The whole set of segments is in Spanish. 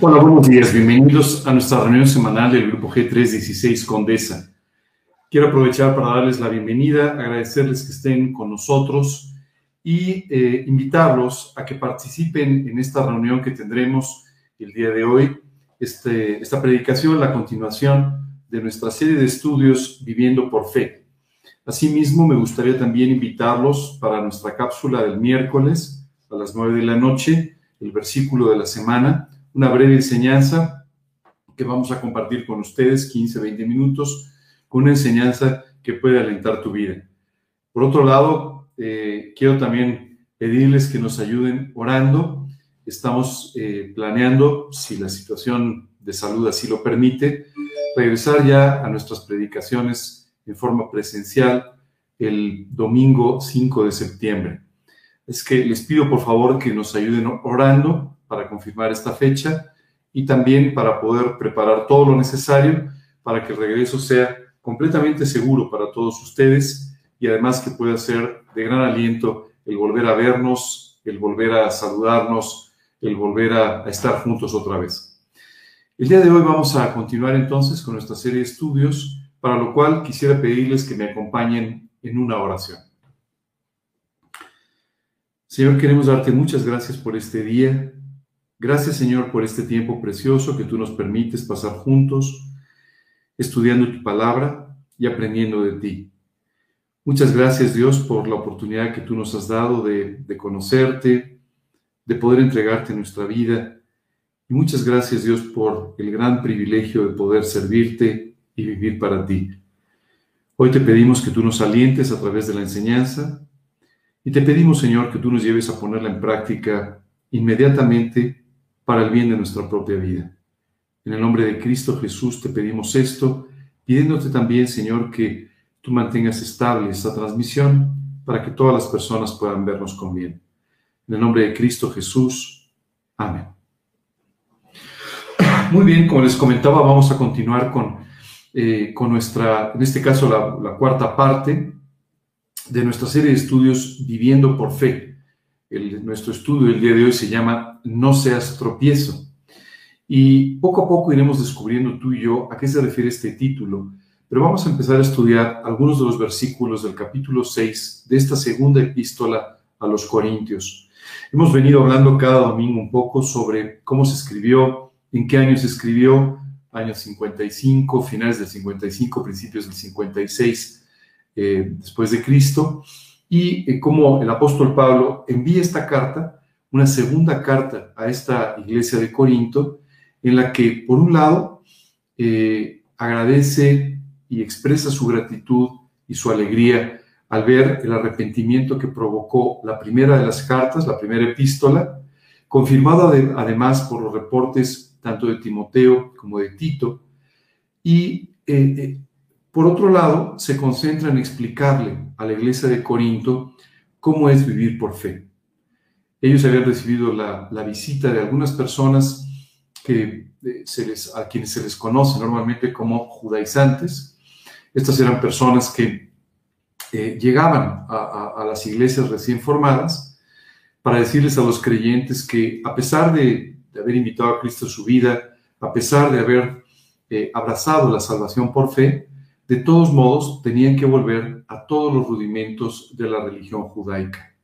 Hola, buenos días. Bienvenidos a nuestra reunión semanal del Grupo G316 Condesa. Quiero aprovechar para darles la bienvenida, agradecerles que estén con nosotros y eh, invitarlos a que participen en esta reunión que tendremos el día de hoy, este, esta predicación, la continuación de nuestra serie de estudios Viviendo por Fe. Asimismo, me gustaría también invitarlos para nuestra cápsula del miércoles a las 9 de la noche, el versículo de la semana, una breve enseñanza que vamos a compartir con ustedes, 15, 20 minutos, con una enseñanza que puede alentar tu vida. Por otro lado, eh, quiero también pedirles que nos ayuden orando. Estamos eh, planeando, si la situación de salud así lo permite, regresar ya a nuestras predicaciones en forma presencial el domingo 5 de septiembre. Es que les pido por favor que nos ayuden orando para confirmar esta fecha y también para poder preparar todo lo necesario para que el regreso sea completamente seguro para todos ustedes y además que pueda ser de gran aliento el volver a vernos, el volver a saludarnos, el volver a, a estar juntos otra vez. El día de hoy vamos a continuar entonces con nuestra serie de estudios, para lo cual quisiera pedirles que me acompañen en una oración. Señor, queremos darte muchas gracias por este día, Gracias Señor por este tiempo precioso que tú nos permites pasar juntos, estudiando tu palabra y aprendiendo de ti. Muchas gracias Dios por la oportunidad que tú nos has dado de, conocerte, de poder entregarte nuestra vida. Y muchas gracias Dios por el gran privilegio de poder servirte y vivir para ti. Hoy te pedimos que tú nos alientes a través de la enseñanza y te pedimos Señor que tú nos lleves a ponerla en práctica inmediatamente para el bien de nuestra propia vida. En el nombre de Cristo Jesús te pedimos esto, pidiéndote también, Señor, que tú mantengas estable esta transmisión para que todas las personas puedan vernos con bien. En el nombre de Cristo Jesús. Amén. Muy bien, como les comentaba, vamos a continuar con, eh, con nuestra, en este caso, la, la cuarta parte de nuestra serie de estudios Viviendo por Fe nuestro estudio del día de hoy se llama No seas tropiezo. Y poco a poco iremos descubriendo tú y yo a qué se refiere este título, pero vamos a empezar a estudiar algunos de los versículos del capítulo 6 de esta segunda epístola a los Corintios. Hemos venido hablando cada domingo un poco sobre cómo se escribió, en qué año se escribió, años 55, finales del 55, principios del 56 eh, después de Cristo y eh, como el apóstol Pablo envía esta carta, una segunda carta a esta iglesia de Corinto, en la que, por un lado, eh, agradece y expresa su gratitud y su alegría al ver el arrepentimiento que provocó la primera de las cartas, la primera epístola, confirmada además por los reportes tanto de Timoteo como de Tito, y eh, por otro lado, se concentra en explicarle a la iglesia de Corinto cómo es vivir por fe. Ellos habían recibido la, visita de algunas personas que eh, se les, a quienes se les conoce normalmente como judaizantes. Estas eran personas que eh, llegaban a, las iglesias recién formadas para decirles a los creyentes que a pesar de, haber invitado a Cristo a su vida, a pesar de haber eh, abrazado la salvación por fe, de todos modos, tenían que volver a todos los rudimentos de la religión judaica.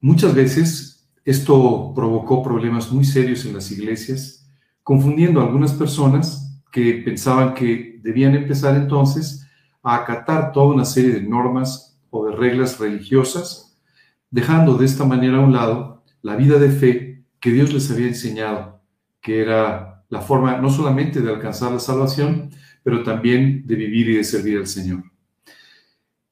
Muchas veces esto provocó problemas muy serios en las iglesias, confundiendo a algunas personas que pensaban que debían empezar entonces a acatar toda una serie de normas o de reglas religiosas, dejando de esta manera a un lado la vida de fe que Dios les había enseñado, que era la forma no solamente de alcanzar la salvación, pero también de vivir y de servir al Señor.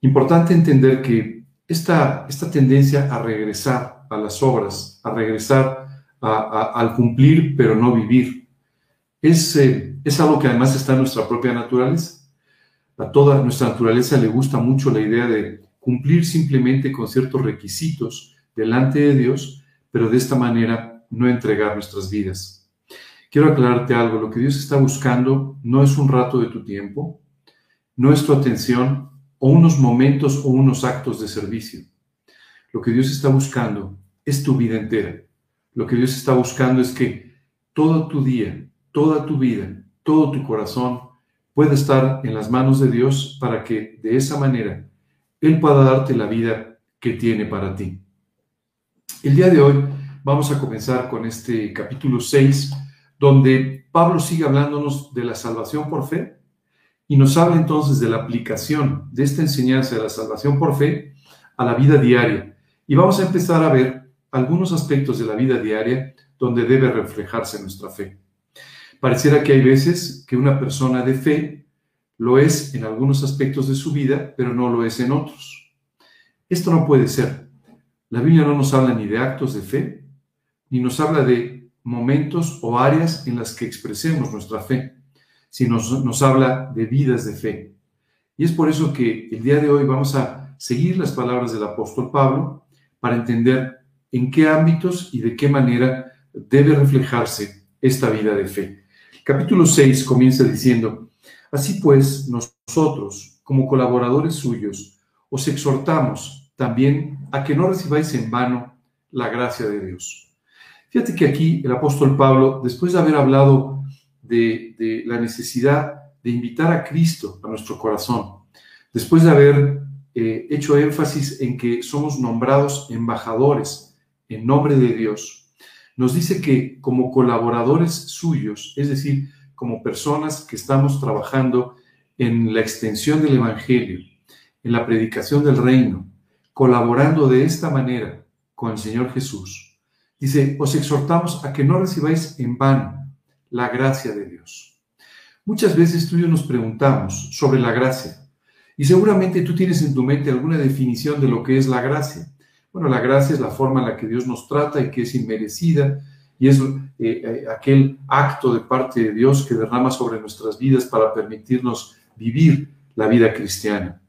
Importante entender que esta, esta tendencia a regresar a las obras, a regresar al cumplir pero no vivir, es, eh, es algo que además está en nuestra propia naturaleza. A toda nuestra naturaleza le gusta mucho la idea de cumplir simplemente con ciertos requisitos delante de Dios, pero de esta manera no entregar nuestras vidas. Quiero aclararte algo, lo que Dios está buscando no es un rato de tu tiempo, no es tu atención o unos momentos o unos actos de servicio. Lo que Dios está buscando es tu vida entera. Lo que Dios está buscando es que todo tu día, toda tu vida, todo tu corazón pueda estar en las manos de Dios para que de esa manera Él pueda darte la vida que tiene para ti. El día de hoy vamos a comenzar con este capítulo 6, donde Pablo sigue hablándonos de la salvación por fe y nos habla entonces de la aplicación de esta enseñanza de la salvación por fe a la vida diaria. Y vamos a empezar a ver algunos aspectos de la vida diaria donde debe reflejarse nuestra fe. Pareciera que hay veces que una persona de fe lo es en algunos aspectos de su vida, pero no lo es en otros. Esto no puede ser. La Biblia no nos habla ni de actos de fe, ni nos habla de momentos o áreas en las que expresemos nuestra fe, nos, nos habla de vidas de fe. Y es por eso que el día de hoy vamos a seguir las palabras del apóstol Pablo para entender en qué ámbitos y de qué manera debe reflejarse esta vida de fe. Capítulo 6 comienza diciendo, Así pues, nosotros, como colaboradores suyos, os exhortamos también a que no recibáis en vano la gracia de Dios. Fíjate que aquí el apóstol Pablo, después de haber hablado de, la necesidad de invitar a Cristo a nuestro corazón, después de haber eh, hecho énfasis en que somos nombrados embajadores en nombre de Dios, nos dice que como colaboradores suyos, es decir, como personas que estamos trabajando en la extensión del Evangelio, en la predicación del reino, colaborando de esta manera con el Señor Jesús, dice, os exhortamos a que no recibáis en vano la gracia de Dios. Muchas veces tú y yo nos preguntamos sobre la gracia y seguramente tú tienes en tu mente alguna definición de lo que es la gracia. Bueno, la gracia es la forma en la que Dios nos trata y que es inmerecida y es eh, eh, aquel acto de parte de Dios que derrama sobre nuestras vidas para permitirnos vivir la vida cristiana.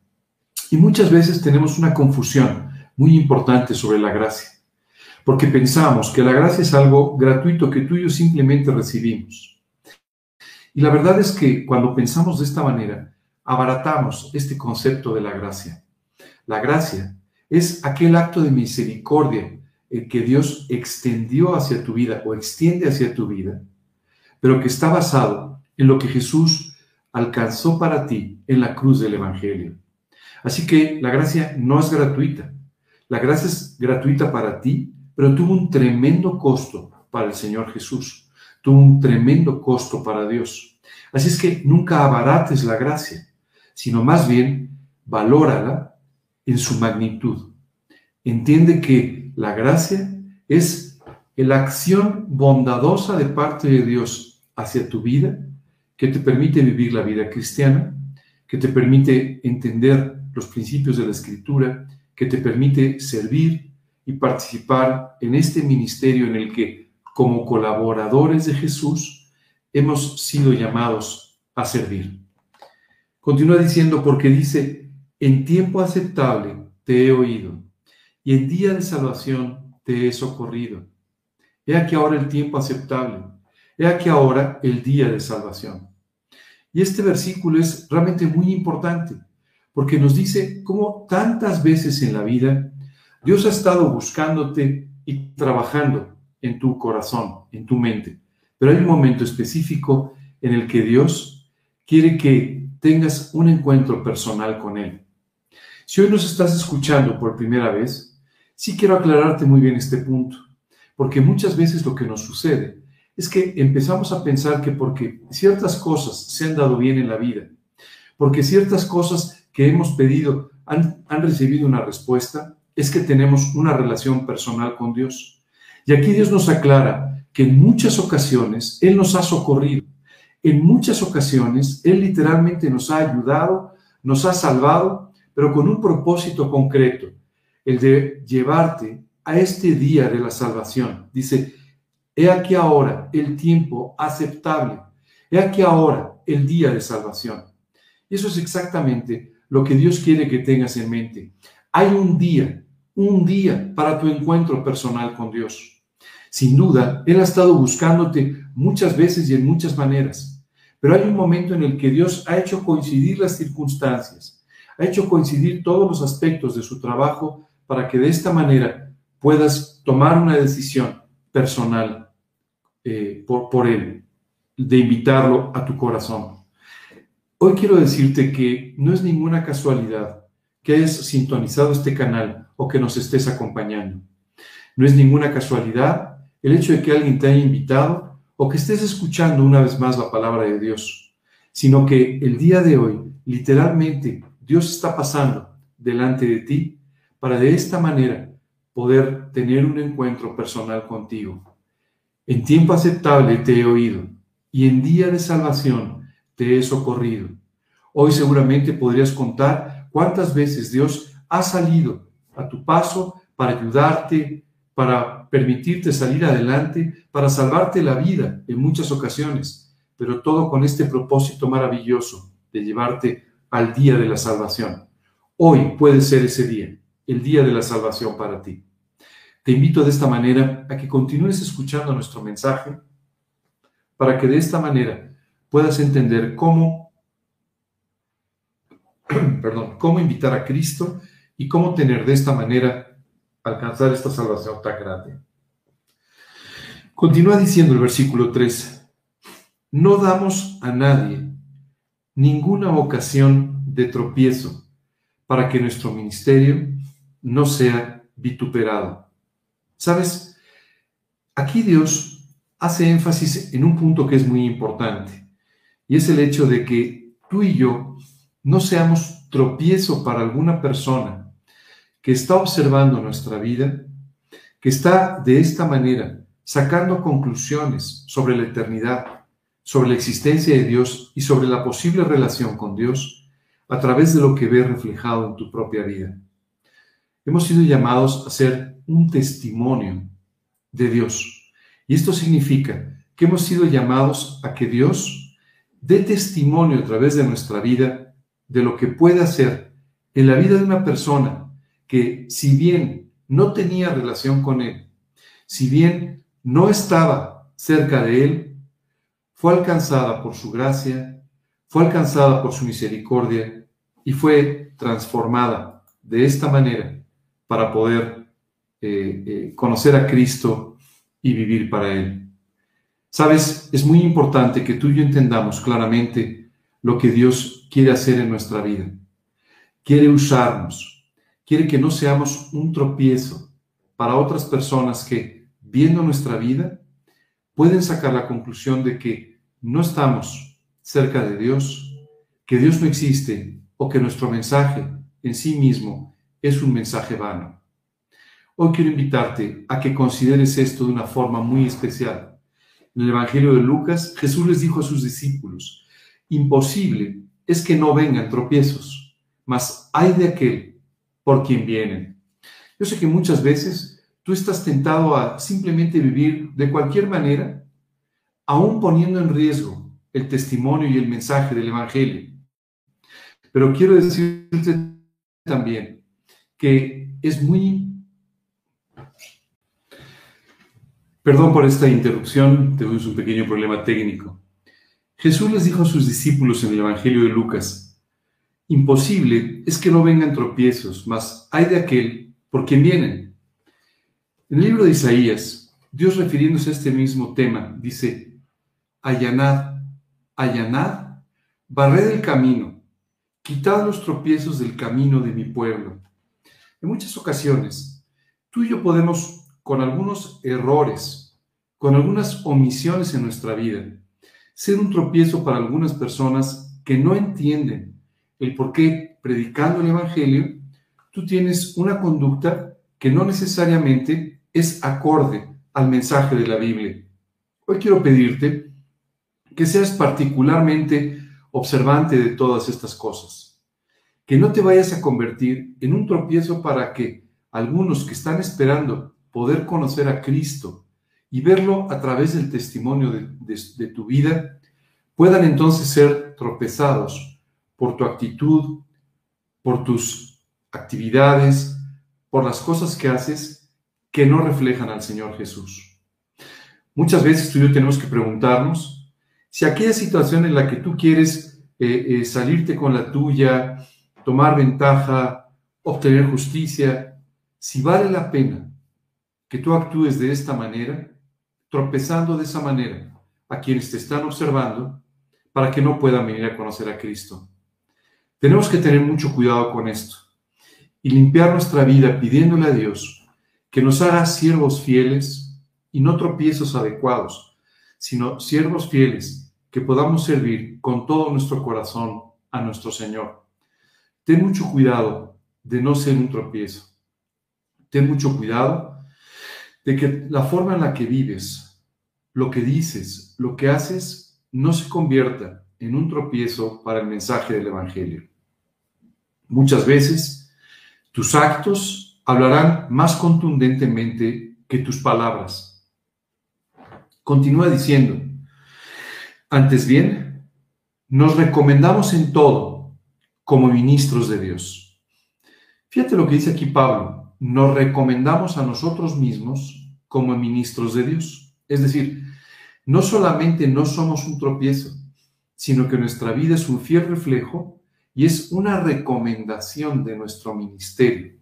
Y muchas veces tenemos una confusión muy importante sobre la gracia, porque pensamos que la gracia es algo gratuito que tú y yo simplemente recibimos. Y la verdad es que cuando pensamos de esta manera, abaratamos este concepto de la gracia. La gracia es aquel acto de misericordia que Dios extendió hacia tu vida o extiende hacia tu vida, pero que está basado en lo que Jesús alcanzó para ti en la cruz del Evangelio. Así que la gracia no es gratuita. La gracia es gratuita para ti, pero tuvo un tremendo costo para el Señor Jesús. Tuvo un tremendo costo para Dios. Así es que nunca abarates la gracia, sino más bien valórala en su magnitud. Entiende que la gracia es la acción bondadosa de parte de Dios hacia tu vida que te permite vivir la vida cristiana, que te permite entender los principios de la escritura, que te permite servir y participar en este ministerio en el que como colaboradores de Jesús hemos sido llamados a servir. Continúa diciendo porque dice, en tiempo aceptable te he oído, y en día de salvación te he socorrido. He aquí ahora el tiempo aceptable, he aquí ahora el día de salvación. Y este versículo es realmente muy importante, porque nos dice cómo tantas veces en la vida Dios ha estado buscándote y trabajando en tu corazón, en tu mente. Pero hay un momento específico en el que Dios quiere que tengas un encuentro personal con Él. Si hoy nos estás escuchando por primera vez, sí quiero aclararte muy bien este punto, porque muchas veces lo que nos sucede es que empezamos a pensar que porque ciertas cosas se han dado bien en la vida, porque ciertas cosas que hemos pedido han, han recibido una respuesta, es que tenemos una relación personal con Dios. Y aquí Dios nos aclara que en muchas ocasiones Él nos ha socorrido, en muchas ocasiones Él literalmente nos ha ayudado, nos ha salvado pero con un propósito concreto, el de llevarte a este día de la salvación. Dice, he aquí ahora el tiempo aceptable, he aquí ahora el día de salvación. Y eso es exactamente lo que Dios quiere que tengas en mente. Hay un día, un día para tu encuentro personal con Dios. Sin duda, Él ha estado buscándote muchas veces y en muchas maneras, pero hay un momento en el que Dios ha hecho coincidir las circunstancias ha hecho coincidir todos los aspectos de su trabajo para que de esta manera puedas tomar una decisión personal eh, por, por Él, de invitarlo a tu corazón. Hoy quiero decirte que no es ninguna casualidad que hayas sintonizado este canal o que nos estés acompañando. No es ninguna casualidad el hecho de que alguien te haya invitado o que estés escuchando una vez más la palabra de Dios, sino que el día de hoy, literalmente, Dios está pasando delante de ti para de esta manera poder tener un encuentro personal contigo. En tiempo aceptable te he oído y en día de salvación te he socorrido. Hoy seguramente podrías contar cuántas veces Dios ha salido a tu paso para ayudarte, para permitirte salir adelante, para salvarte la vida en muchas ocasiones, pero todo con este propósito maravilloso de llevarte al día de la salvación. Hoy puede ser ese día, el día de la salvación para ti. Te invito de esta manera a que continúes escuchando nuestro mensaje para que de esta manera puedas entender cómo, perdón, cómo invitar a Cristo y cómo tener de esta manera alcanzar esta salvación tan grande. Continúa diciendo el versículo 3, no damos a nadie ninguna ocasión de tropiezo para que nuestro ministerio no sea vituperado. ¿Sabes? Aquí Dios hace énfasis en un punto que es muy importante, y es el hecho de que tú y yo no seamos tropiezo para alguna persona que está observando nuestra vida, que está de esta manera sacando conclusiones sobre la eternidad, sobre la existencia de Dios y sobre la posible relación con Dios a través de lo que ve reflejado en tu propia vida. Hemos sido llamados a ser un testimonio de Dios. Y esto significa que hemos sido llamados a que Dios dé testimonio a través de nuestra vida de lo que puede hacer en la vida de una persona que si bien no tenía relación con Él, si bien no estaba cerca de Él, fue alcanzada por su gracia, fue alcanzada por su misericordia y fue transformada de esta manera para poder eh, eh, conocer a Cristo y vivir para Él. Sabes, es muy importante que tú y yo entendamos claramente lo que Dios quiere hacer en nuestra vida. Quiere usarnos, quiere que no seamos un tropiezo para otras personas que, viendo nuestra vida, pueden sacar la conclusión de que no estamos cerca de Dios, que Dios no existe o que nuestro mensaje en sí mismo es un mensaje vano. Hoy quiero invitarte a que consideres esto de una forma muy especial. En el Evangelio de Lucas, Jesús les dijo a sus discípulos, imposible es que no vengan tropiezos, mas hay de aquel por quien vienen. Yo sé que muchas veces tú estás tentado a simplemente vivir de cualquier manera, aún poniendo en riesgo el testimonio y el mensaje del Evangelio. Pero quiero decirte también que es muy... Perdón por esta interrupción, tuvimos un pequeño problema técnico. Jesús les dijo a sus discípulos en el Evangelio de Lucas, Imposible es que no vengan tropiezos, mas hay de aquel por quien vienen. En el libro de Isaías, Dios refiriéndose a este mismo tema, dice, allanad, allanad, barred el camino, quitad los tropiezos del camino de mi pueblo. En muchas ocasiones, tú y yo podemos, con algunos errores, con algunas omisiones en nuestra vida, ser un tropiezo para algunas personas que no entienden el por qué predicando el Evangelio, tú tienes una conducta que no necesariamente es acorde al mensaje de la Biblia. Hoy quiero pedirte que seas particularmente observante de todas estas cosas, que no te vayas a convertir en un tropiezo para que algunos que están esperando poder conocer a Cristo y verlo a través del testimonio de, de tu vida, puedan entonces ser tropezados por tu actitud, por tus actividades, por las cosas que haces que no reflejan al Señor Jesús. Muchas veces tú y yo tenemos que preguntarnos si aquella situación en la que tú quieres eh, eh, salirte con la tuya, tomar ventaja, obtener justicia, si vale la pena que tú actúes de esta manera, tropezando de esa manera a quienes te están observando para que no puedan venir a conocer a Cristo. Tenemos que tener mucho cuidado con esto y limpiar nuestra vida pidiéndole a Dios que nos haga siervos fieles y no tropiezos adecuados, sino siervos fieles que podamos servir con todo nuestro corazón a nuestro Señor. Ten mucho cuidado de no ser un tropiezo. Ten mucho cuidado de que la forma en la que vives, lo que dices, lo que haces, no se convierta en un tropiezo para el mensaje del Evangelio. Muchas veces tus actos hablarán más contundentemente que tus palabras. Continúa diciendo, antes bien, nos recomendamos en todo como ministros de Dios. Fíjate lo que dice aquí Pablo, nos recomendamos a nosotros mismos como ministros de Dios. Es decir, no solamente no somos un tropiezo, sino que nuestra vida es un fiel reflejo y es una recomendación de nuestro ministerio.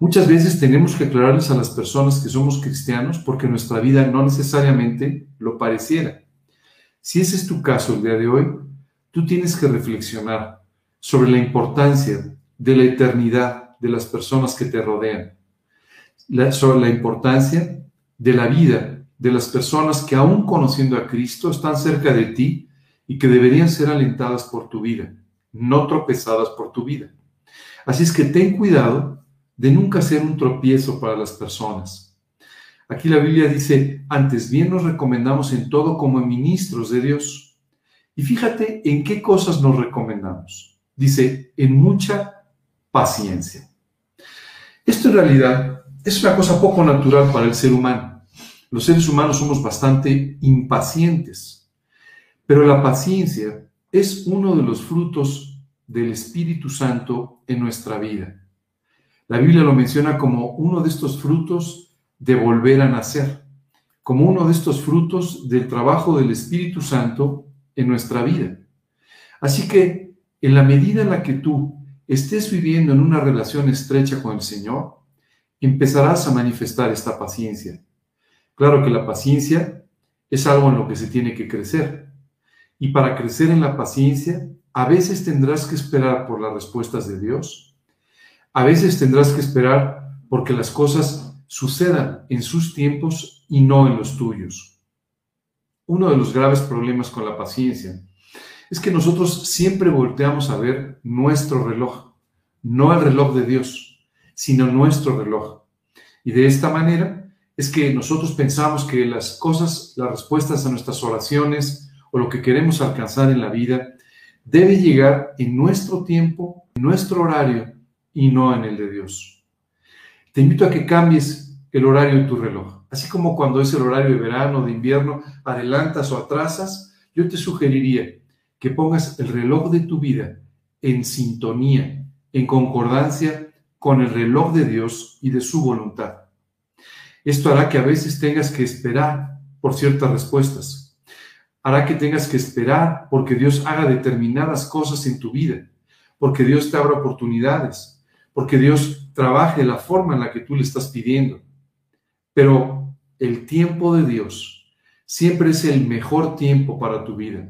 Muchas veces tenemos que aclararles a las personas que somos cristianos porque nuestra vida no necesariamente lo pareciera. Si ese es tu caso el día de hoy, tú tienes que reflexionar sobre la importancia de la eternidad de las personas que te rodean, sobre la importancia de la vida de las personas que aún conociendo a Cristo están cerca de ti y que deberían ser alentadas por tu vida, no tropezadas por tu vida. Así es que ten cuidado de nunca ser un tropiezo para las personas. Aquí la Biblia dice, antes bien nos recomendamos en todo como ministros de Dios. Y fíjate en qué cosas nos recomendamos. Dice, en mucha paciencia. Esto en realidad es una cosa poco natural para el ser humano. Los seres humanos somos bastante impacientes, pero la paciencia es uno de los frutos del Espíritu Santo en nuestra vida. La Biblia lo menciona como uno de estos frutos de volver a nacer, como uno de estos frutos del trabajo del Espíritu Santo en nuestra vida. Así que en la medida en la que tú estés viviendo en una relación estrecha con el Señor, empezarás a manifestar esta paciencia. Claro que la paciencia es algo en lo que se tiene que crecer. Y para crecer en la paciencia, a veces tendrás que esperar por las respuestas de Dios. A veces tendrás que esperar porque las cosas sucedan en sus tiempos y no en los tuyos. Uno de los graves problemas con la paciencia es que nosotros siempre volteamos a ver nuestro reloj, no el reloj de Dios, sino nuestro reloj. Y de esta manera es que nosotros pensamos que las cosas, las respuestas a nuestras oraciones o lo que queremos alcanzar en la vida debe llegar en nuestro tiempo, en nuestro horario y no en el de Dios. Te invito a que cambies el horario de tu reloj. Así como cuando es el horario de verano, de invierno, adelantas o atrasas, yo te sugeriría que pongas el reloj de tu vida en sintonía, en concordancia con el reloj de Dios y de su voluntad. Esto hará que a veces tengas que esperar por ciertas respuestas. Hará que tengas que esperar porque Dios haga determinadas cosas en tu vida, porque Dios te abra oportunidades, porque Dios trabaje la forma en la que tú le estás pidiendo. Pero el tiempo de Dios siempre es el mejor tiempo para tu vida.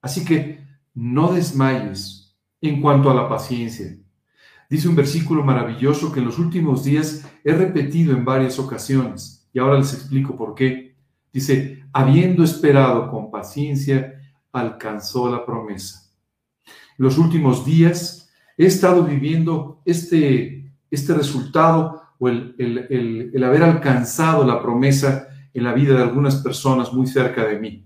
Así que no desmayes en cuanto a la paciencia. Dice un versículo maravilloso que en los últimos días he repetido en varias ocasiones y ahora les explico por qué. Dice, habiendo esperado con paciencia, alcanzó la promesa. En los últimos días he estado viviendo este, este resultado o el, el haber alcanzado la promesa en la vida de algunas personas muy cerca de mí.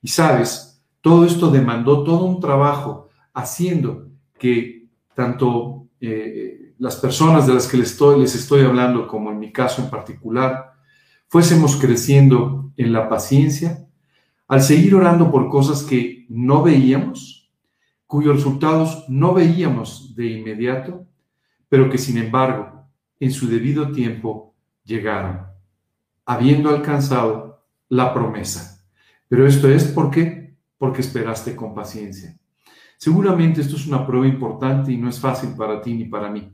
Y sabes, todo esto demandó todo un trabajo haciendo que tanto eh, las personas de las que les estoy, les estoy hablando, como en mi caso en particular, fuésemos creciendo en la paciencia, al seguir orando por cosas que no veíamos, cuyos resultados no veíamos de inmediato, pero que sin embargo en su debido tiempo llegaron, habiendo alcanzado la promesa. Pero esto es porque porque esperaste con paciencia. Seguramente esto es una prueba importante y no es fácil para ti ni para mí,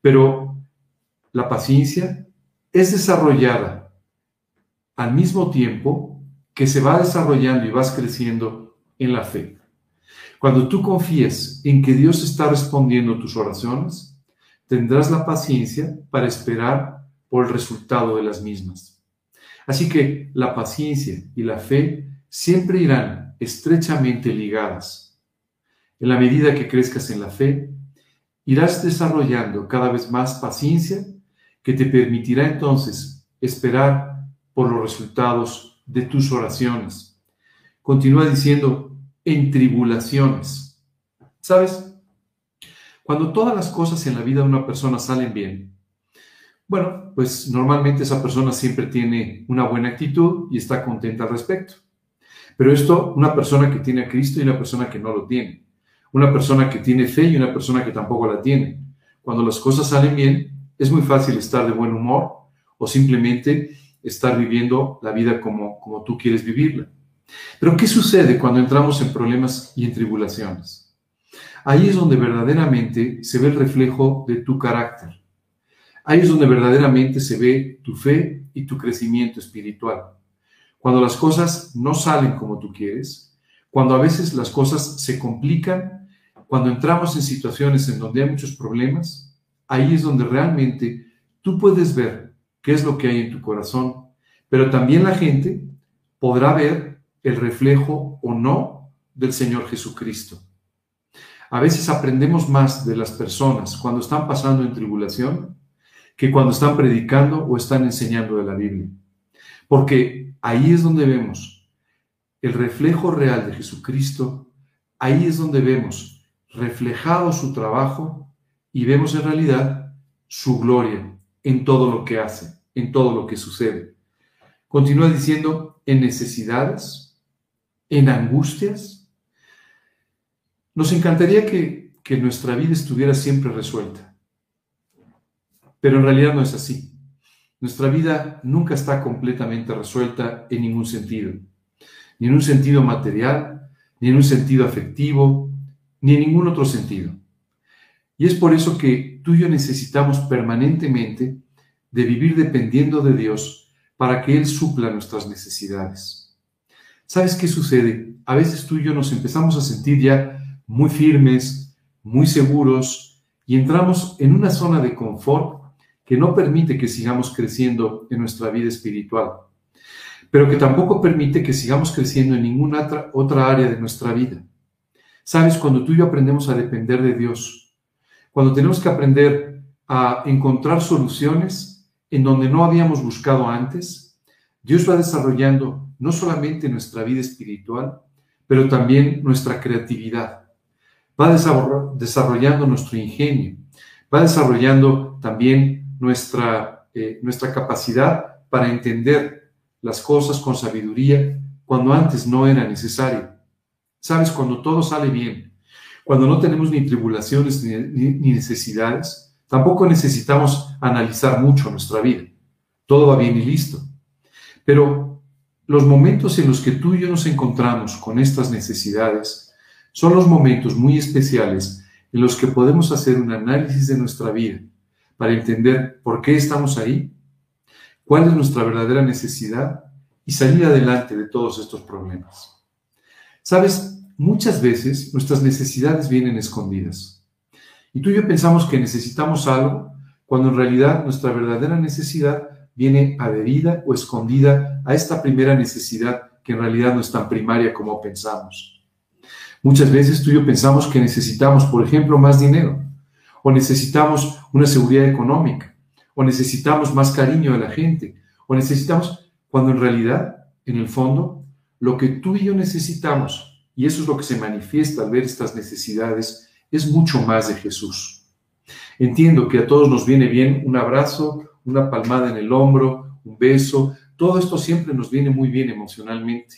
pero la paciencia es desarrollada al mismo tiempo que se va desarrollando y vas creciendo en la fe. Cuando tú confíes en que Dios está respondiendo tus oraciones, tendrás la paciencia para esperar por el resultado de las mismas. Así que la paciencia y la fe siempre irán estrechamente ligadas. En la medida que crezcas en la fe, irás desarrollando cada vez más paciencia que te permitirá entonces esperar por los resultados de tus oraciones. Continúa diciendo, en tribulaciones. ¿Sabes? Cuando todas las cosas en la vida de una persona salen bien, bueno, pues normalmente esa persona siempre tiene una buena actitud y está contenta al respecto. Pero esto, una persona que tiene a Cristo y una persona que no lo tiene. Una persona que tiene fe y una persona que tampoco la tiene. Cuando las cosas salen bien, es muy fácil estar de buen humor o simplemente estar viviendo la vida como, como tú quieres vivirla. Pero ¿qué sucede cuando entramos en problemas y en tribulaciones? Ahí es donde verdaderamente se ve el reflejo de tu carácter. Ahí es donde verdaderamente se ve tu fe y tu crecimiento espiritual. Cuando las cosas no salen como tú quieres, cuando a veces las cosas se complican, cuando entramos en situaciones en donde hay muchos problemas, ahí es donde realmente tú puedes ver qué es lo que hay en tu corazón, pero también la gente podrá ver el reflejo o no del Señor Jesucristo. A veces aprendemos más de las personas cuando están pasando en tribulación que cuando están predicando o están enseñando de la Biblia. Porque ahí es donde vemos el reflejo real de Jesucristo, ahí es donde vemos reflejado su trabajo y vemos en realidad su gloria en todo lo que hace, en todo lo que sucede. Continúa diciendo, en necesidades, en angustias. Nos encantaría que, nuestra vida estuviera siempre resuelta, pero en realidad no es así. Nuestra vida nunca está completamente resuelta en ningún sentido, ni en un sentido material, ni en un sentido afectivo, ni en ningún otro sentido. Y es por eso que tú y yo necesitamos permanentemente de vivir dependiendo de Dios para que Él supla nuestras necesidades. ¿Sabes qué sucede? A veces tú y yo nos empezamos a sentir ya muy firmes, muy seguros y entramos en una zona de confort que no permite que sigamos creciendo en nuestra vida espiritual, pero que tampoco permite que sigamos creciendo en ninguna otra, área de nuestra vida. ¿Sabes? Cuando tú y yo aprendemos a depender de Dios, cuando tenemos que aprender a encontrar soluciones en donde no habíamos buscado antes, Dios va desarrollando no solamente nuestra vida espiritual, pero también nuestra creatividad. Va desarrollando nuestro ingenio, va desarrollando también nuestra, eh, nuestra capacidad para entender las cosas con sabiduría cuando antes no era necesario. Sabes, cuando todo sale bien, cuando no tenemos ni tribulaciones ni, ni necesidades, tampoco necesitamos analizar mucho nuestra vida. Todo va bien y listo. Pero los momentos en los que tú y yo nos encontramos con estas necesidades son los momentos muy especiales en los que podemos hacer un análisis de nuestra vida para entender por qué estamos ahí, cuál es nuestra verdadera necesidad y salir adelante de todos estos problemas. Sabes, muchas veces nuestras necesidades vienen escondidas. Y tú y yo pensamos que necesitamos algo cuando en realidad nuestra verdadera necesidad viene adherida o escondida a esta primera necesidad que en realidad no es tan primaria como pensamos. Muchas veces tú y yo pensamos que necesitamos, por ejemplo, más dinero, o necesitamos una seguridad económica, o necesitamos más cariño de la gente, o necesitamos, cuando en realidad, en el fondo, lo que tú y yo necesitamos, y eso es lo que se manifiesta al ver estas necesidades, es mucho más de Jesús. Entiendo que a todos nos viene bien un abrazo, una palmada en el hombro, un beso, todo esto siempre nos viene muy bien emocionalmente.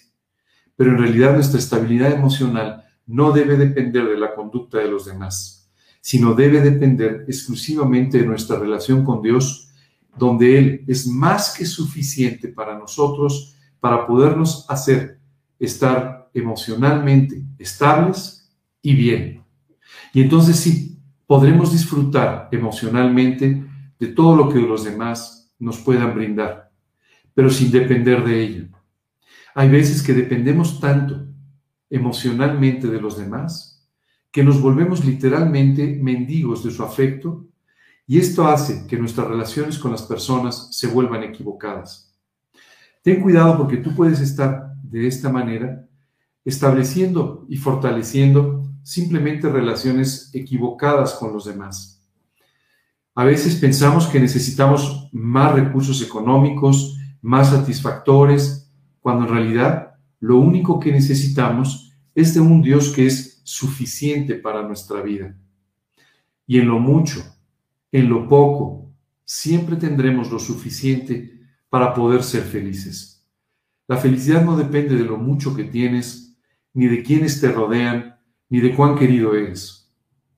Pero en realidad nuestra estabilidad emocional no debe depender de la conducta de los demás, sino debe depender exclusivamente de nuestra relación con Dios, donde Él es más que suficiente para nosotros para podernos hacer estar emocionalmente estables y bien. Y entonces sí, podremos disfrutar emocionalmente de todo lo que los demás nos puedan brindar. pero sin depender de ella. Hay veces que dependemos tanto emocionalmente de los demás que nos volvemos literalmente mendigos de su afecto y esto hace que nuestras relaciones con las personas se vuelvan equivocadas. Ten cuidado porque tú puedes estar de esta manera estableciendo y fortaleciendo simplemente relaciones equivocadas con los demás. A veces pensamos que necesitamos más recursos económicos, más satisfactores, cuando en realidad lo único que necesitamos es de un Dios que es suficiente para nuestra vida. Y en lo mucho, en lo poco, siempre tendremos lo suficiente para poder ser felices. La felicidad no depende de lo mucho que tienes, ni de quienes te rodean, ni de cuán querido eres.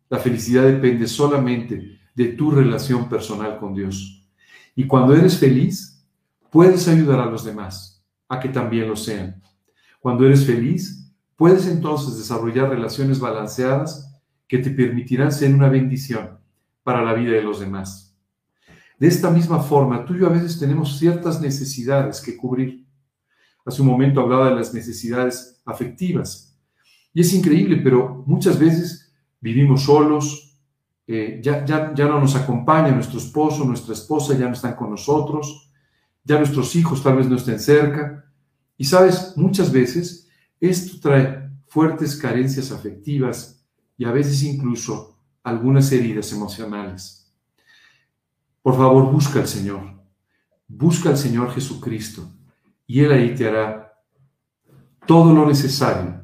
La felicidad depende solamente de tu relación personal con Dios. Y cuando eres feliz, puedes ayudar a los demás a que también lo sean. Cuando eres feliz, puedes entonces desarrollar relaciones balanceadas que te permitirán ser una bendición para la vida de los demás. De esta misma forma, tú y yo a veces tenemos ciertas necesidades que cubrir. Hace un momento hablaba de las necesidades afectivas. Y es increíble, pero muchas veces vivimos solos, eh, ya, ya, ya no nos acompaña nuestro esposo, nuestra esposa ya no están con nosotros, ya nuestros hijos tal vez no estén cerca. Y sabes, muchas veces esto trae fuertes carencias afectivas y a veces incluso algunas heridas emocionales. Por favor, busca al Señor. Busca al Señor Jesucristo y Él ahí te hará todo lo necesario.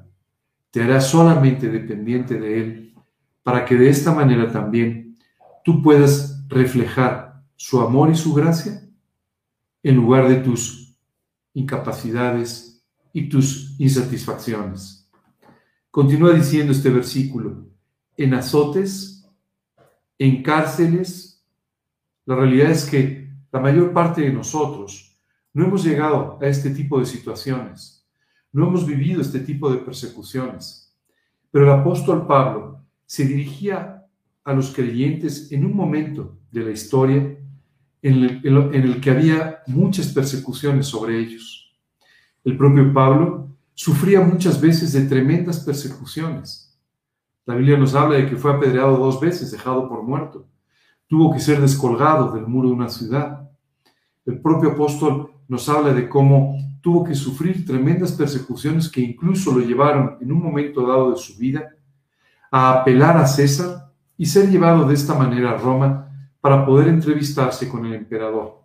Te hará solamente dependiente de Él para que de esta manera también tú puedas reflejar su amor y su gracia en lugar de tus incapacidades y tus insatisfacciones. Continúa diciendo este versículo, en azotes, en cárceles. La realidad es que la mayor parte de nosotros no hemos llegado a este tipo de situaciones, no hemos vivido este tipo de persecuciones. Pero el apóstol Pablo se dirigía a los creyentes en un momento de la historia en el, que había muchas persecuciones sobre ellos. El propio Pablo sufría muchas veces de tremendas persecuciones. La Biblia nos habla de que fue apedreado dos veces, dejado por muerto. Tuvo que ser descolgado del muro de una ciudad. El propio apóstol nos habla de cómo tuvo que sufrir tremendas persecuciones que incluso lo llevaron en un momento dado de su vida a apelar a César y ser llevado de esta manera a Roma para poder entrevistarse con el emperador.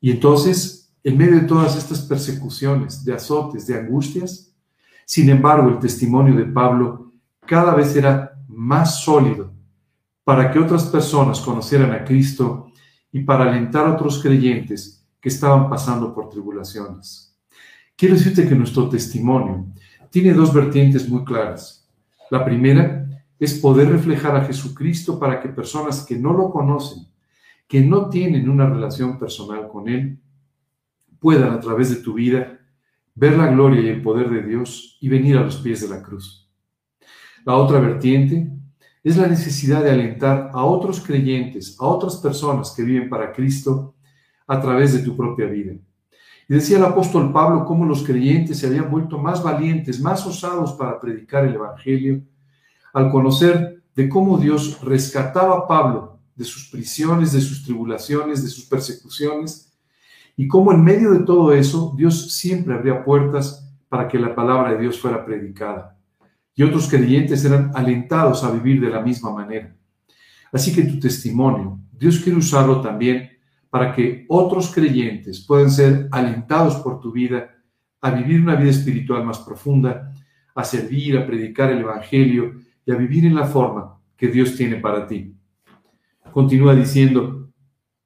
Y entonces, en medio de todas estas persecuciones, de azotes, de angustias, sin embargo, el testimonio de Pablo cada vez era más sólido para que otras personas conocieran a Cristo y para alentar a otros creyentes estaban pasando por tribulaciones. Quiero decirte que nuestro testimonio tiene dos vertientes muy claras. La primera es poder reflejar a Jesucristo para que personas que no lo conocen, que no tienen una relación personal con Él, puedan a través de tu vida ver la gloria y el poder de Dios y venir a los pies de la cruz. La otra vertiente es la necesidad de alentar a otros creyentes, a otras personas que viven para Cristo a través de tu propia vida. Y decía el apóstol Pablo cómo los creyentes se habían vuelto más valientes, más osados para predicar el Evangelio, al conocer de cómo Dios rescataba a Pablo de sus prisiones, de sus tribulaciones, de sus persecuciones, y cómo en medio de todo eso Dios siempre abría puertas para que la palabra de Dios fuera predicada y otros creyentes eran alentados a vivir de la misma manera. Así que tu testimonio, Dios quiere usarlo también para que otros creyentes puedan ser alentados por tu vida a vivir una vida espiritual más profunda, a servir, a predicar el Evangelio y a vivir en la forma que Dios tiene para ti. Continúa diciendo,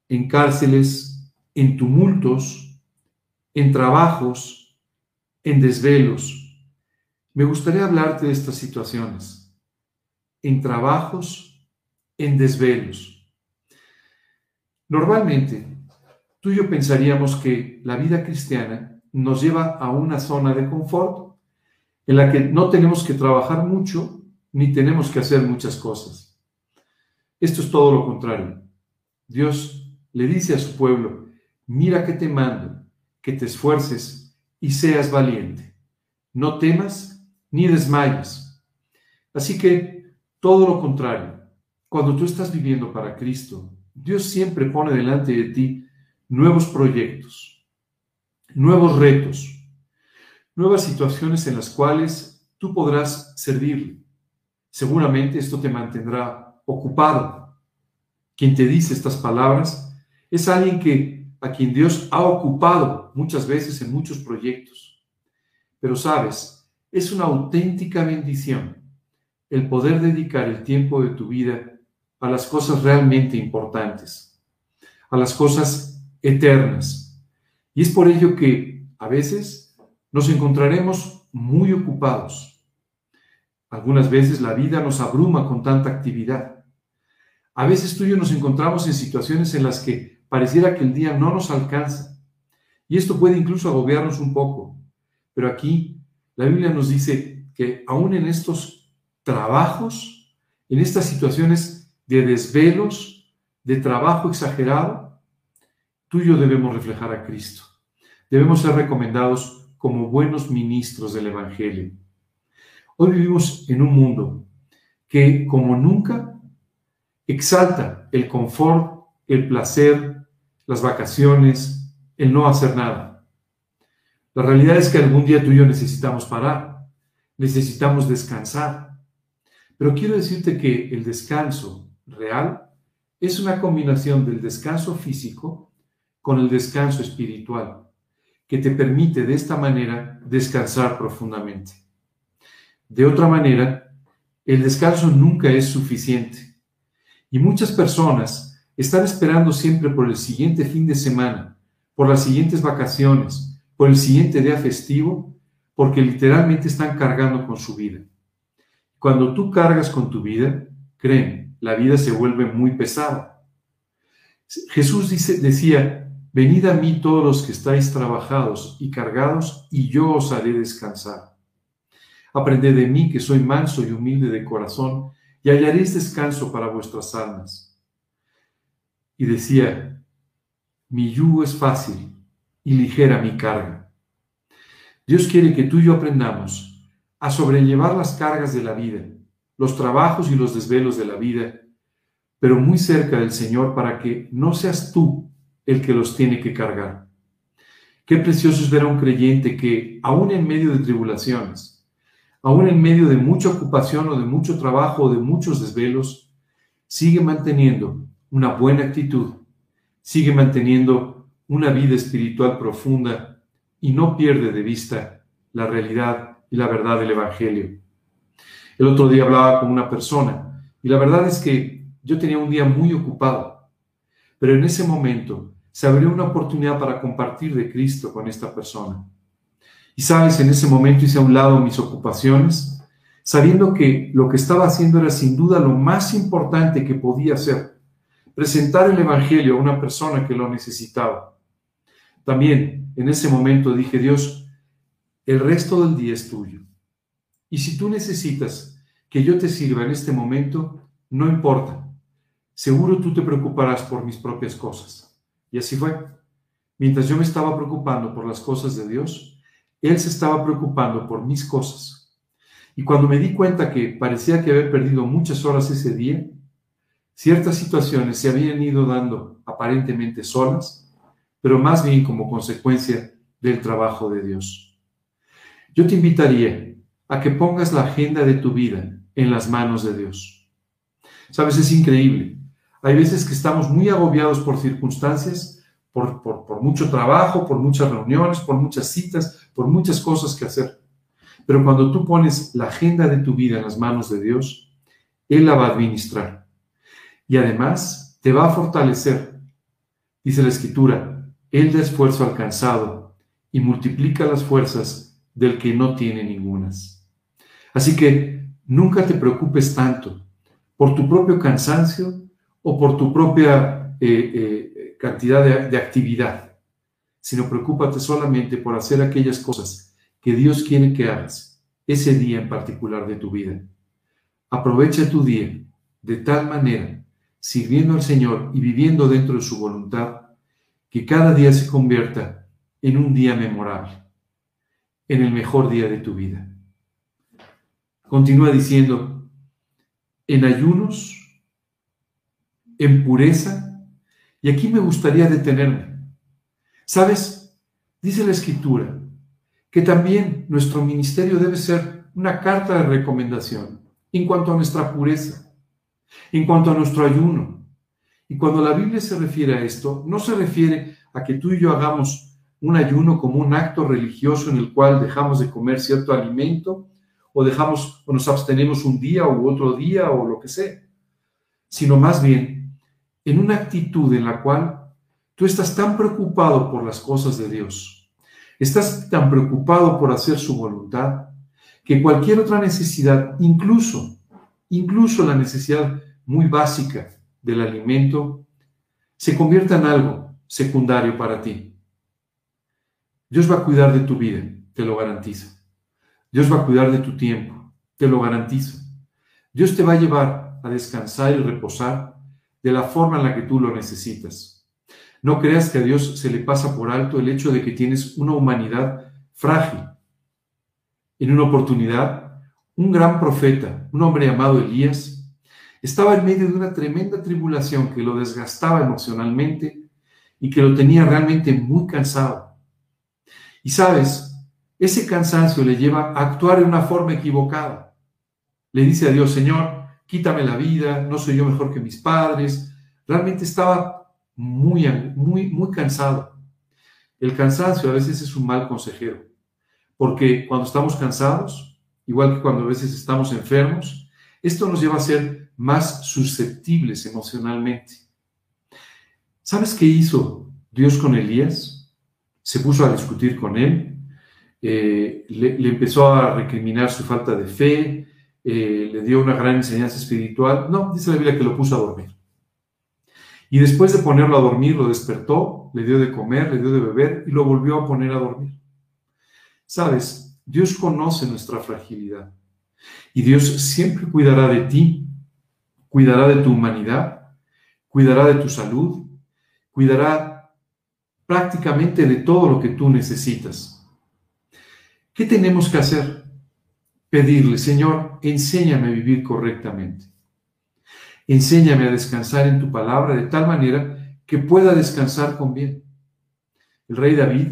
en cárceles, en tumultos, en trabajos, en desvelos, me gustaría hablarte de estas situaciones, en trabajos, en desvelos. Normalmente, tú y yo pensaríamos que la vida cristiana nos lleva a una zona de confort en la que no tenemos que trabajar mucho ni tenemos que hacer muchas cosas. Esto es todo lo contrario. Dios le dice a su pueblo, mira que te mando, que te esfuerces y seas valiente. No temas ni desmayes. Así que, todo lo contrario, cuando tú estás viviendo para Cristo, Dios siempre pone delante de ti nuevos proyectos, nuevos retos, nuevas situaciones en las cuales tú podrás servirle. Seguramente esto te mantendrá ocupado. Quien te dice estas palabras es alguien que a quien Dios ha ocupado muchas veces en muchos proyectos. Pero sabes, es una auténtica bendición el poder dedicar el tiempo de tu vida a las cosas realmente importantes, a las cosas eternas. Y es por ello que a veces nos encontraremos muy ocupados. Algunas veces la vida nos abruma con tanta actividad. A veces tú y yo nos encontramos en situaciones en las que pareciera que el día no nos alcanza. Y esto puede incluso agobiarnos un poco. Pero aquí la Biblia nos dice que aún en estos trabajos, en estas situaciones de desvelos, de trabajo exagerado, tú y yo debemos reflejar a Cristo. Debemos ser recomendados como buenos ministros del Evangelio. Hoy vivimos en un mundo que como nunca exalta el confort, el placer, las vacaciones, el no hacer nada. La realidad es que algún día tú y yo necesitamos parar, necesitamos descansar. Pero quiero decirte que el descanso real es una combinación del descanso físico con el descanso espiritual, que te permite de esta manera descansar profundamente. De otra manera, el descanso nunca es suficiente y muchas personas están esperando siempre por el siguiente fin de semana, por las siguientes vacaciones, por el siguiente día festivo, porque literalmente están cargando con su vida. Cuando tú cargas con tu vida, créeme, la vida se vuelve muy pesada. Jesús decía, venid a mí todos los que estáis trabajados y cargados, y yo os haré descansar. Aprended de mí que soy manso y humilde de corazón, y hallaréis descanso para vuestras almas. Y decía, mi yugo es fácil y ligera mi carga. Dios quiere que tú y yo aprendamos a sobrellevar las cargas de la vida los trabajos y los desvelos de la vida, pero muy cerca del Señor para que no seas tú el que los tiene que cargar. Qué precioso es ver a un creyente que, aún en medio de tribulaciones, aún en medio de mucha ocupación o de mucho trabajo o de muchos desvelos, sigue manteniendo una buena actitud, sigue manteniendo una vida espiritual profunda y no pierde de vista la realidad y la verdad del Evangelio. El otro día hablaba con una persona y la verdad es que yo tenía un día muy ocupado, pero en ese momento se abrió una oportunidad para compartir de Cristo con esta persona. Y sabes, en ese momento hice a un lado mis ocupaciones, sabiendo que lo que estaba haciendo era sin duda lo más importante que podía hacer, presentar el Evangelio a una persona que lo necesitaba. También en ese momento dije, Dios, el resto del día es tuyo. Y si tú necesitas que yo te sirva en este momento, no importa. Seguro tú te preocuparás por mis propias cosas. Y así fue. Mientras yo me estaba preocupando por las cosas de Dios, Él se estaba preocupando por mis cosas. Y cuando me di cuenta que parecía que había perdido muchas horas ese día, ciertas situaciones se habían ido dando aparentemente solas, pero más bien como consecuencia del trabajo de Dios. Yo te invitaría a que pongas la agenda de tu vida en las manos de Dios. Sabes, es increíble. Hay veces que estamos muy agobiados por circunstancias, por, por, mucho trabajo, por muchas reuniones, por muchas citas, por muchas cosas que hacer. Pero cuando tú pones la agenda de tu vida en las manos de Dios, Él la va a administrar. Y además te va a fortalecer. Dice la Escritura, Él da esfuerzo alcanzado y multiplica las fuerzas del que no tiene ningunas. Así que nunca te preocupes tanto por tu propio cansancio o por tu propia eh, eh, cantidad de, de actividad, sino preocúpate solamente por hacer aquellas cosas que Dios quiere que hagas ese día en particular de tu vida. Aprovecha tu día de tal manera, sirviendo al Señor y viviendo dentro de su voluntad, que cada día se convierta en un día memorable, en el mejor día de tu vida. Continúa diciendo, en ayunos, en pureza, y aquí me gustaría detenerme. ¿Sabes? Dice la escritura que también nuestro ministerio debe ser una carta de recomendación en cuanto a nuestra pureza, en cuanto a nuestro ayuno. Y cuando la Biblia se refiere a esto, no se refiere a que tú y yo hagamos un ayuno como un acto religioso en el cual dejamos de comer cierto alimento o dejamos o nos abstenemos un día u otro día o lo que sea, sino más bien en una actitud en la cual tú estás tan preocupado por las cosas de Dios, estás tan preocupado por hacer su voluntad, que cualquier otra necesidad, incluso, incluso la necesidad muy básica del alimento, se convierta en algo secundario para ti. Dios va a cuidar de tu vida, te lo garantizo. Dios va a cuidar de tu tiempo, te lo garantizo. Dios te va a llevar a descansar y reposar de la forma en la que tú lo necesitas. No creas que a Dios se le pasa por alto el hecho de que tienes una humanidad frágil. En una oportunidad, un gran profeta, un hombre llamado Elías, estaba en medio de una tremenda tribulación que lo desgastaba emocionalmente y que lo tenía realmente muy cansado. Y sabes, ese cansancio le lleva a actuar de una forma equivocada. Le dice a Dios, Señor, quítame la vida, no soy yo mejor que mis padres. Realmente estaba muy, muy, muy cansado. El cansancio a veces es un mal consejero, porque cuando estamos cansados, igual que cuando a veces estamos enfermos, esto nos lleva a ser más susceptibles emocionalmente. ¿Sabes qué hizo Dios con Elías? Se puso a discutir con él, eh, le, empezó a recriminar su falta de fe, eh, le dio una gran enseñanza espiritual. No, dice la Biblia que lo puso a dormir. Y después de ponerlo a dormir, lo despertó, le dio de comer, le dio de beber y lo volvió a poner a dormir. Sabes, Dios conoce nuestra fragilidad y Dios siempre cuidará de ti, cuidará de tu humanidad, cuidará de tu salud, cuidará prácticamente de todo lo que tú necesitas. ¿Qué tenemos que hacer? Pedirle, Señor, enséñame a vivir correctamente. Enséñame a descansar en tu palabra de tal manera que pueda descansar con bien. El rey David,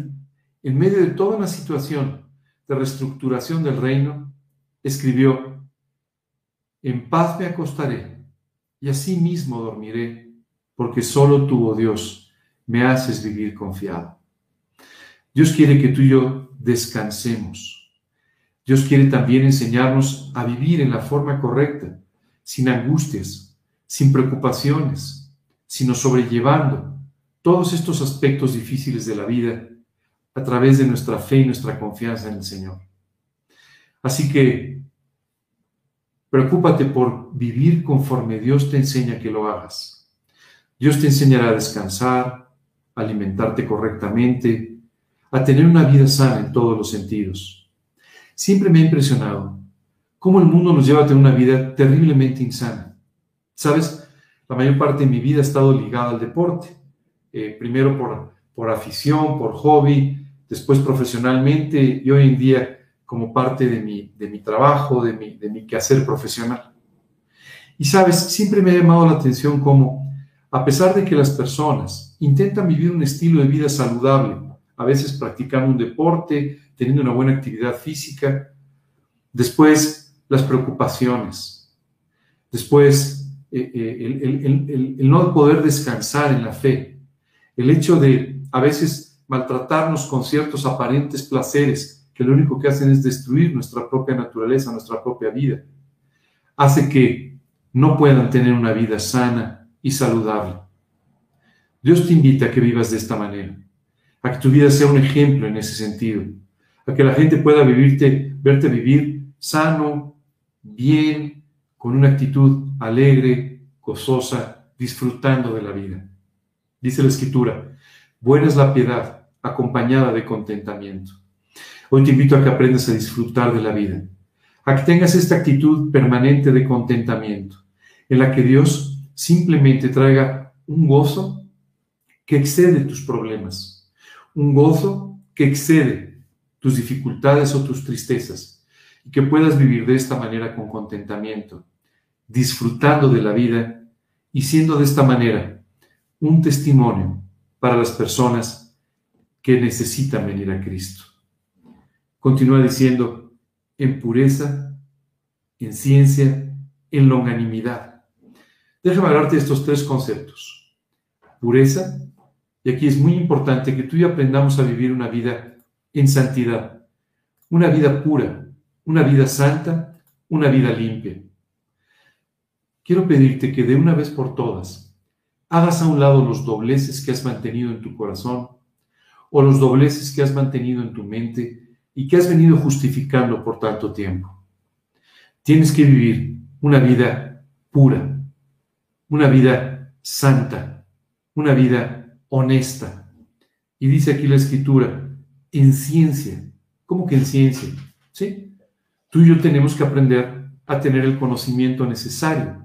en medio de toda una situación de reestructuración del reino, escribió, en paz me acostaré y así mismo dormiré, porque solo tú, oh Dios, me haces vivir confiado. Dios quiere que tú y yo descansemos. Dios quiere también enseñarnos a vivir en la forma correcta, sin angustias, sin preocupaciones, sino sobrellevando todos estos aspectos difíciles de la vida a través de nuestra fe y nuestra confianza en el Señor. Así que preocúpate por vivir conforme Dios te enseña que lo hagas. Dios te enseñará a descansar, alimentarte correctamente, a tener una vida sana en todos los sentidos. Siempre me ha impresionado cómo el mundo nos lleva a tener una vida terriblemente insana. ¿Sabes? La mayor parte de mi vida ha estado ligada al deporte. Eh, primero por, por afición, por hobby, después profesionalmente y hoy en día como parte de mi, de mi trabajo, de mi, de mi quehacer profesional. Y sabes, siempre me ha llamado la atención cómo, a pesar de que las personas intentan vivir un estilo de vida saludable, a veces practicando un deporte, teniendo una buena actividad física, después las preocupaciones, después eh, eh, el, no poder descansar en la fe, el hecho de a veces maltratarnos con ciertos aparentes placeres que lo único que hacen es destruir nuestra propia naturaleza, nuestra propia vida. Hace que no puedan tener una vida sana y saludable. Dios te invita a que vivas de esta manera, a que tu vida sea un ejemplo en ese sentido, a que la gente pueda vivirte, verte vivir sano, bien, con una actitud alegre, gozosa, disfrutando de la vida. Dice la escritura, buena es la piedad acompañada de contentamiento. Hoy te invito a que aprendas a disfrutar de la vida, a que tengas esta actitud permanente de contentamiento, en la que Dios simplemente traiga un gozo que excede tus problemas, un gozo que excede tus dificultades o tus tristezas y que puedas vivir de esta manera con contentamiento, disfrutando de la vida y siendo de esta manera un testimonio para las personas que necesitan venir a Cristo. Continúa diciendo, en pureza, en ciencia, en longanimidad. Déjame hablarte de estos tres conceptos. Pureza, y aquí es muy importante que tú y yo aprendamos a vivir una vida en santidad, una vida pura, una vida santa, una vida limpia. Quiero pedirte que de una vez por todas hagas a un lado los dobleces que has mantenido en tu corazón o los dobleces que has mantenido en tu mente y que has venido justificando por tanto tiempo. Tienes que vivir una vida pura, una vida santa, una vida honesta. Y dice aquí la escritura, en ciencia. ¿Cómo que en ciencia? ¿Sí? Tú y yo tenemos que aprender a tener el conocimiento necesario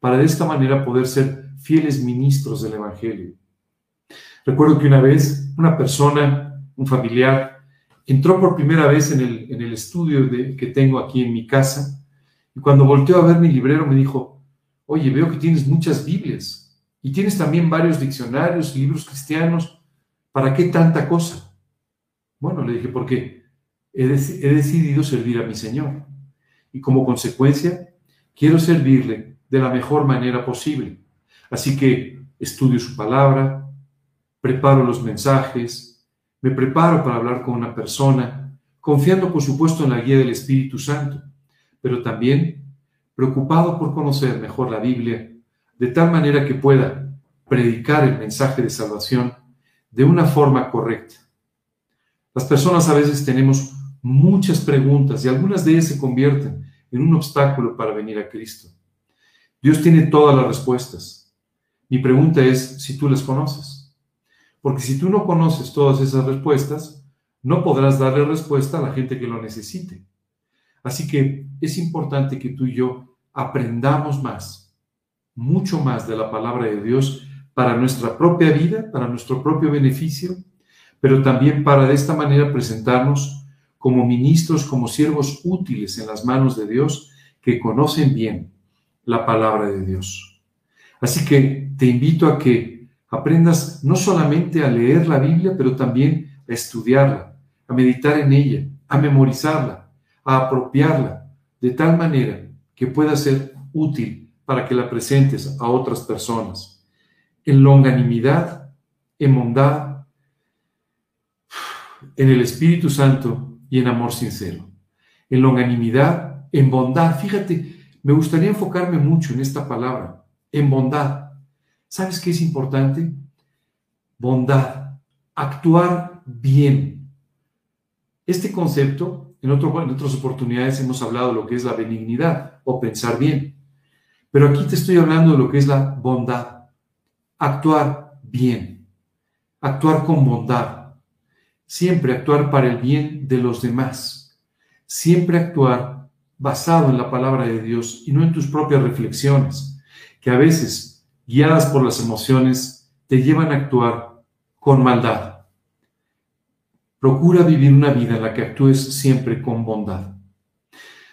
para de esta manera poder ser fieles ministros del Evangelio. Recuerdo que una vez una persona, un familiar, entró por primera vez en el, en el estudio que tengo aquí en mi casa y cuando volteó a ver mi librero me dijo, oye, veo que tienes muchas Biblias y tienes también varios diccionarios, libros cristianos, ¿para qué tanta cosa? Bueno, le dije, porque he, decidido servir a mi Señor y como consecuencia quiero servirle de la mejor manera posible. Así que estudio su palabra, preparo los mensajes, me preparo para hablar con una persona, confiando por supuesto en la guía del Espíritu Santo pero también preocupado por conocer mejor la Biblia, de tal manera que pueda predicar el mensaje de salvación de una forma correcta. Las personas a veces tenemos muchas preguntas y algunas de ellas se convierten en un obstáculo para venir a Cristo. Dios tiene todas las respuestas. Mi pregunta es si tú las conoces. Porque si tú no conoces todas esas respuestas, no podrás darle respuesta a la gente que lo necesite. Así que es importante que tú y yo aprendamos más, mucho más de la palabra de Dios para nuestra propia vida, para nuestro propio beneficio, pero también para de esta manera presentarnos como ministros, como siervos útiles en las manos de Dios que conocen bien la palabra de Dios. Así que te invito a que aprendas no solamente a leer la Biblia, pero también a estudiarla, a meditar en ella, a memorizarla, a apropiarla de tal manera que pueda ser útil para que la presentes a otras personas. En longanimidad, en bondad, en el Espíritu Santo y en amor sincero. En longanimidad, en bondad. Fíjate, me gustaría enfocarme mucho en esta palabra, en bondad. ¿Sabes qué es importante? Bondad, actuar bien. Este concepto en, otras oportunidades hemos hablado de lo que es la benignidad o pensar bien. Pero aquí te estoy hablando de lo que es la bondad. Actuar bien. Actuar con bondad. Siempre actuar para el bien de los demás. Siempre actuar basado en la palabra de Dios y no en tus propias reflexiones, que a veces, guiadas por las emociones, te llevan a actuar con maldad. Procura vivir una vida en la que actúes siempre con bondad.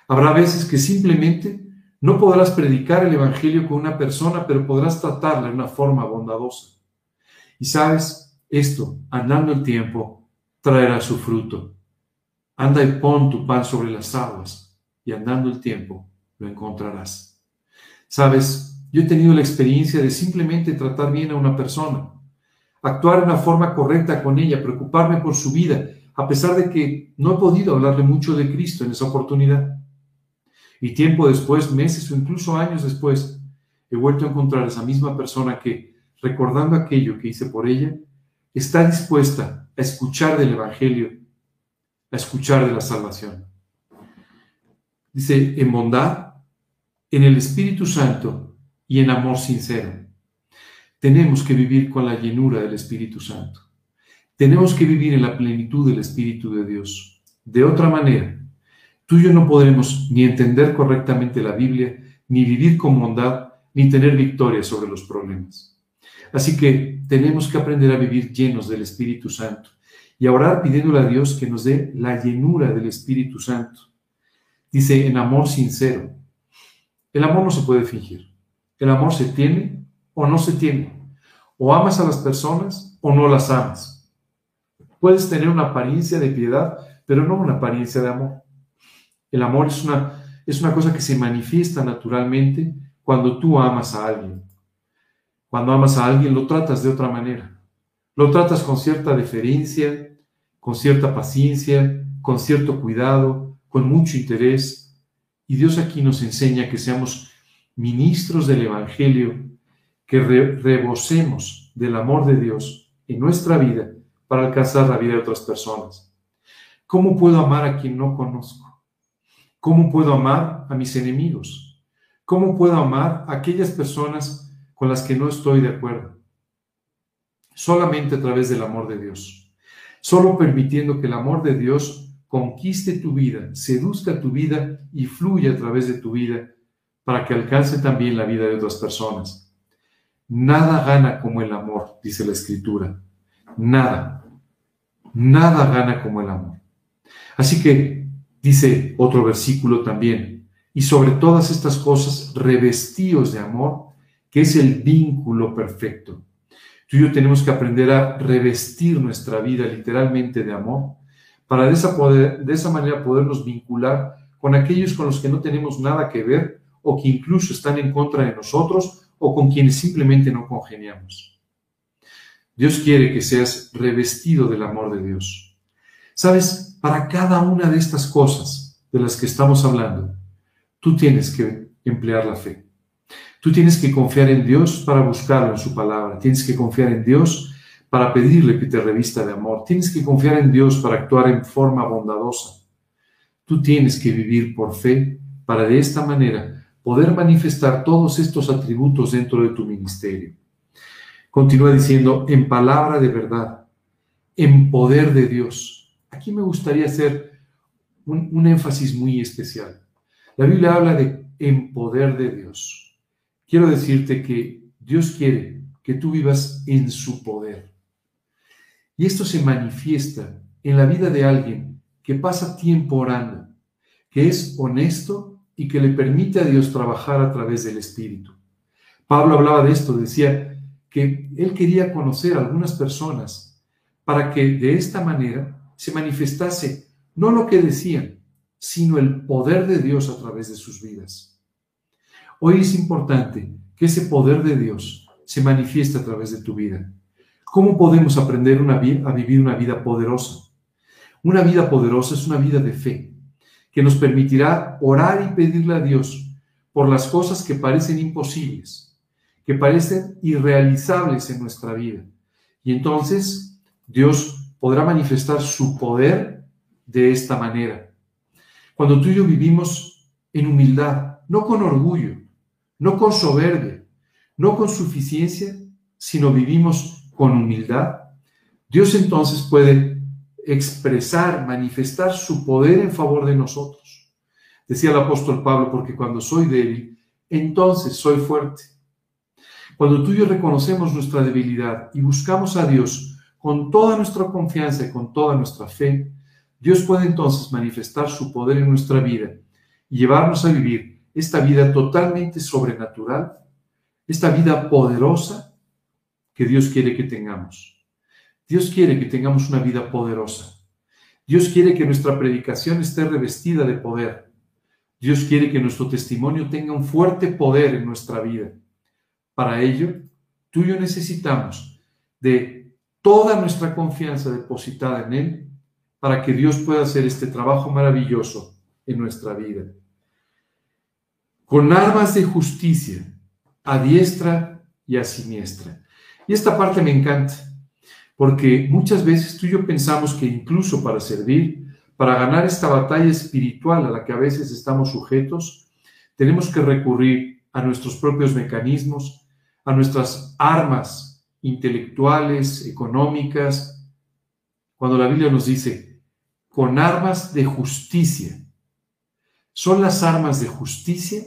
Habrá veces que simplemente no podrás predicar el Evangelio con una persona, pero podrás tratarla de una forma bondadosa. Y sabes, esto, andando el tiempo, traerá su fruto. Anda y pon tu pan sobre las aguas, y andando el tiempo lo encontrarás. Sabes, yo he tenido la experiencia de simplemente tratar bien a una persona actuar de una forma correcta con ella, preocuparme por su vida, a pesar de que no he podido hablarle mucho de Cristo en esa oportunidad. Y tiempo después, meses o incluso años después, he vuelto a encontrar a esa misma persona que, recordando aquello que hice por ella, está dispuesta a escuchar del Evangelio, a escuchar de la salvación. Dice, en bondad, en el Espíritu Santo y en amor sincero tenemos que vivir con la llenura del Espíritu Santo. Tenemos que vivir en la plenitud del Espíritu de Dios. De otra manera, tú y yo no podremos ni entender correctamente la Biblia, ni vivir con bondad, ni tener victoria sobre los problemas. Así que tenemos que aprender a vivir llenos del Espíritu Santo. y a orar pidiéndole a Dios que nos dé la llenura del Espíritu Santo. Dice, en amor sincero. El amor no se puede fingir. El amor se tiene o no se tiene. O amas a las personas o no las amas. Puedes tener una apariencia de piedad, pero no una apariencia de amor. El amor es una, es una cosa que se manifiesta naturalmente cuando tú amas a alguien. Cuando amas a alguien lo tratas de otra manera. Lo tratas con cierta deferencia, con cierta paciencia, con cierto cuidado, con mucho interés. Y Dios aquí nos enseña que seamos ministros del Evangelio, que rebosemos del amor de Dios en nuestra vida para alcanzar la vida de otras personas. ¿Cómo puedo amar a quien no conozco? ¿Cómo puedo amar a mis enemigos? ¿Cómo puedo amar a aquellas personas con las que no estoy de acuerdo. Solamente a través del amor de Dios. Solo permitiendo que el amor de Dios conquiste tu vida, seduzca tu vida y fluya a través de tu vida para que alcance también la vida de otras personas. Nada gana como el amor, dice la escritura. Nada. Nada gana como el amor. Así que dice otro versículo también, y sobre todas estas cosas, revestidos de amor, que es el vínculo perfecto. Tú y yo tenemos que aprender a revestir nuestra vida literalmente de amor para de esa, de esa manera podernos vincular con aquellos con los que no tenemos nada que ver o que incluso están en contra de nosotros o con quienes simplemente no congeniamos. Dios quiere que seas revestido del amor de Dios. Sabes, para cada una de estas cosas de las que estamos hablando, tú tienes que emplear la fe. Tú tienes que confiar en Dios para buscarlo en su palabra. Tienes que confiar en Dios para pedirle que te revista de amor. Tienes que confiar en Dios para actuar en forma bondadosa. Tú tienes que vivir por fe para de esta manera poder manifestar todos estos atributos dentro de tu ministerio. Continúa diciendo, en palabra de verdad, en poder de Dios. Aquí me gustaría hacer un, énfasis muy especial. La Biblia habla de en poder de Dios quiero decirte que Dios quiere que tú vivas en su poder. Y esto se manifiesta en la vida de alguien que pasa tiempo orando, que es honesto y que le permite a Dios trabajar a través del Espíritu. Pablo hablaba de esto, decía que él quería conocer a algunas personas para que de esta manera se manifestase no lo que decían, sino el poder de Dios a través de sus vidas. Hoy es importante que ese poder de Dios se manifieste a través de tu vida. ¿Cómo podemos aprender a vivir una vida poderosa? Una vida poderosa es una vida de fe, que nos permitirá orar y pedirle a Dios por las cosas que parecen imposibles, que parecen irrealizables en nuestra vida. Y entonces Dios podrá manifestar su poder de esta manera. Cuando tú y yo vivimos en humildad, no con orgullo, no con soberbia, no con suficiencia, sino vivimos con humildad, Dios entonces puede expresar, manifestar su poder en favor de nosotros. Decía el apóstol Pablo, porque cuando soy débil, entonces soy fuerte. Cuando tú y yo reconocemos nuestra debilidad y buscamos a Dios con toda nuestra confianza y con toda nuestra fe, Dios puede entonces manifestar su poder en nuestra vida y llevarnos a vivir esta vida totalmente sobrenatural, esta vida poderosa que Dios quiere que tengamos. Dios quiere que tengamos una vida poderosa. Dios quiere que nuestra predicación esté revestida de poder. Dios quiere que nuestro testimonio tenga un fuerte poder en nuestra vida. Para ello, tú y yo necesitamos de toda nuestra confianza depositada en Él para que Dios pueda hacer este trabajo maravilloso en nuestra vida con armas de justicia, a diestra y a siniestra. Y esta parte me encanta, porque muchas veces tú y yo pensamos que incluso para servir, para ganar esta batalla espiritual a la que a veces estamos sujetos, tenemos que recurrir a nuestros propios mecanismos, a nuestras armas intelectuales, económicas, cuando la Biblia nos dice, con armas de justicia. Son las armas de justicia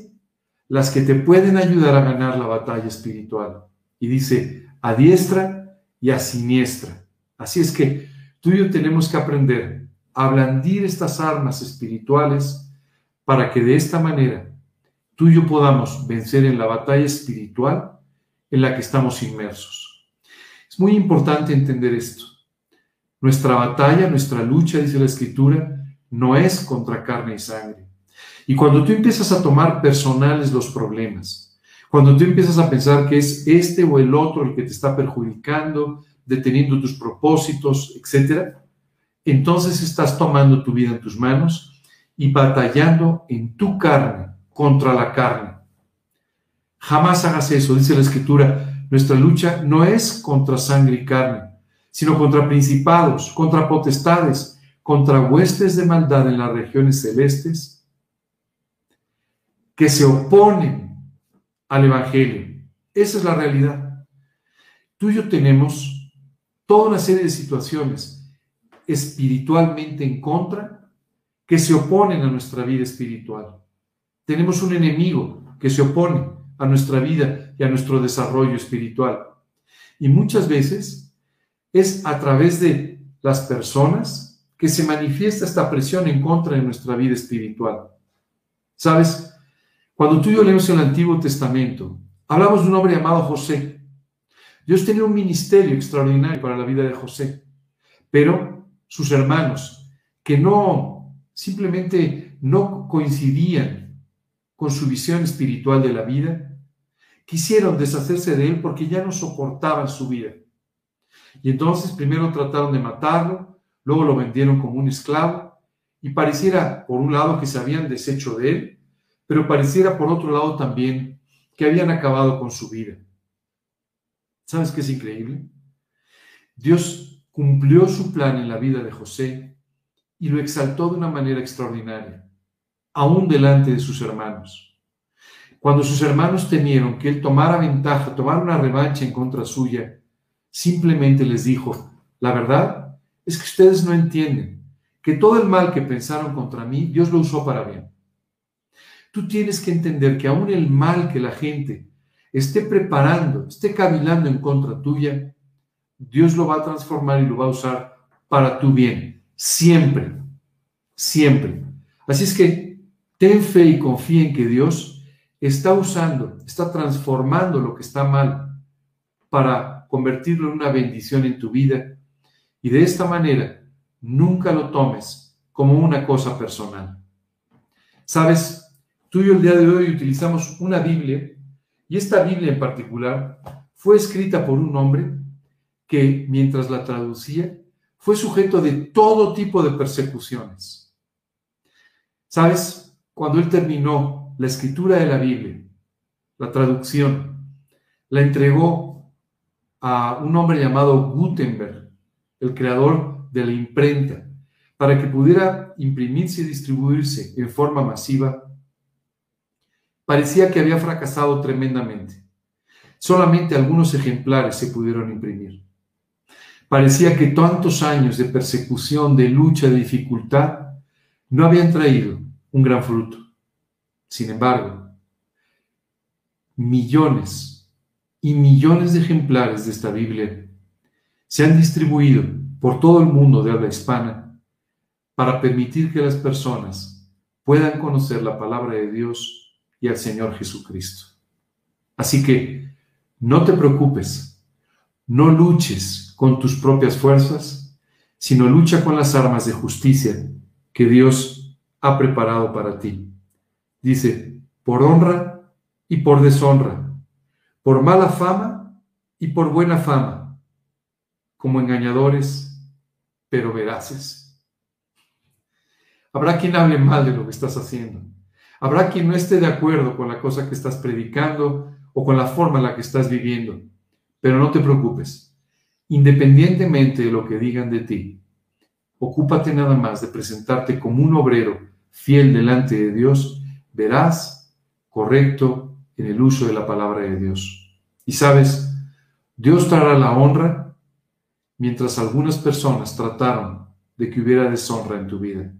las que te pueden ayudar a ganar la batalla espiritual. Y dice, a diestra y a siniestra. Así es que tú y yo tenemos que aprender a blandir estas armas espirituales para que de esta manera tú y yo podamos vencer en la batalla espiritual en la que estamos inmersos. Es muy importante entender esto. Nuestra batalla, nuestra lucha, dice la Escritura, no es contra carne y sangre. Y cuando tú empiezas a tomar personales los problemas, cuando tú empiezas a pensar que es este o el otro el que te está perjudicando, deteniendo tus propósitos, etc., entonces estás tomando tu vida en tus manos y batallando en tu carne contra la carne. Jamás hagas eso, dice la escritura. Nuestra lucha no es contra sangre y carne, sino contra principados, contra potestades, contra huestes de maldad en las regiones celestes que se oponen al Evangelio. Esa es la realidad. Tú y yo tenemos toda una serie de situaciones espiritualmente en contra que se oponen a nuestra vida espiritual. Tenemos un enemigo que se opone a nuestra vida y a nuestro desarrollo espiritual. Y muchas veces es a través de las personas que se manifiesta esta presión en contra de nuestra vida espiritual. ¿Sabes? Cuando tú y yo leemos el Antiguo Testamento, hablamos de un hombre llamado José. Dios tenía un ministerio extraordinario para la vida de José, pero sus hermanos, que no simplemente no coincidían con su visión espiritual de la vida, quisieron deshacerse de él porque ya no soportaban su vida. Y entonces primero trataron de matarlo, luego lo vendieron como un esclavo, y pareciera, por un lado, que se habían deshecho de él, pero pareciera, por otro lado, también que habían acabado con su vida. ¿Sabes qué es increíble? Dios cumplió su plan en la vida de José y lo exaltó de una manera extraordinaria, aún delante de sus hermanos. Cuando sus hermanos temieron que él tomara ventaja, tomara una revancha en contra suya, simplemente les dijo, la verdad es que ustedes no entienden que todo el mal que pensaron contra mí, Dios lo usó para bien. Tú tienes que entender que aún el mal que la gente esté preparando, esté cavilando en contra tuya, Dios lo va a transformar y lo va a usar para tu bien, siempre, siempre. Así es que ten fe y confía en que Dios está usando, está transformando lo que está mal para convertirlo en una bendición en tu vida. Y de esta manera, nunca lo tomes como una cosa personal. Sabes, tú y yo el día de hoy utilizamos una Biblia, y esta Biblia en particular fue escrita por un hombre que mientras la traducía fue sujeto de todo tipo de persecuciones. ¿Sabes? Cuando él terminó la escritura de la Biblia, la traducción, la entregó a un hombre llamado Gutenberg, el creador de la imprenta, para que pudiera imprimirse y distribuirse en forma masiva, parecía que había fracasado tremendamente. Solamente algunos ejemplares se pudieron imprimir. Parecía que tantos años de persecución, de lucha, de dificultad, no habían traído un gran fruto. Sin embargo, millones y millones de ejemplares de esta Biblia se han distribuido por todo el mundo de habla hispana para permitir que las personas puedan conocer la palabra de Dios y al Señor Jesucristo. Así que no te preocupes, no luches con tus propias fuerzas, sino lucha con las armas de justicia que Dios ha preparado para ti. Dice, por honra y por deshonra, por mala fama y por buena fama, como engañadores, pero veraces. Habrá quien hable mal de lo que estás haciendo. Habrá quien no esté de acuerdo con la cosa que estás predicando o con la forma en la que estás viviendo. Pero no te preocupes. Independientemente de lo que digan de ti, ocúpate nada más de presentarte como un obrero fiel delante de Dios verás, correcto en el uso de la palabra de Dios. Y sabes, Dios traerá la honra mientras algunas personas trataron de que hubiera deshonra en tu vida.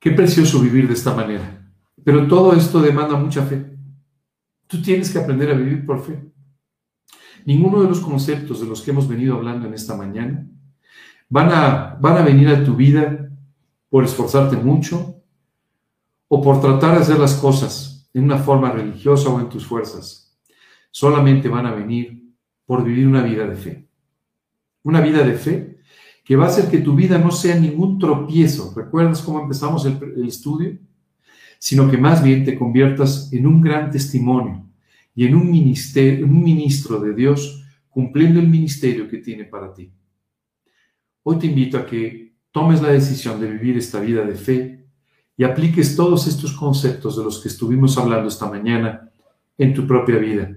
Qué precioso vivir de esta manera. Pero todo esto demanda mucha fe. Tú tienes que aprender a vivir por fe. Ninguno de los conceptos de los que hemos venido hablando en esta mañana van a, van a venir a tu vida por esforzarte mucho o por tratar de hacer las cosas en una forma religiosa o en tus fuerzas. Solamente van a venir por vivir una vida de fe. Una vida de fe que va a hacer que tu vida no sea ningún tropiezo. ¿Recuerdas cómo empezamos el, el estudio? Sino que más bien te conviertas en un gran testimonio y en un, ministerio, un ministro de Dios cumpliendo el ministerio que tiene para ti. Hoy te invito a que tomes la decisión de vivir esta vida de fe y apliques todos estos conceptos de los que estuvimos hablando esta mañana en tu propia vida.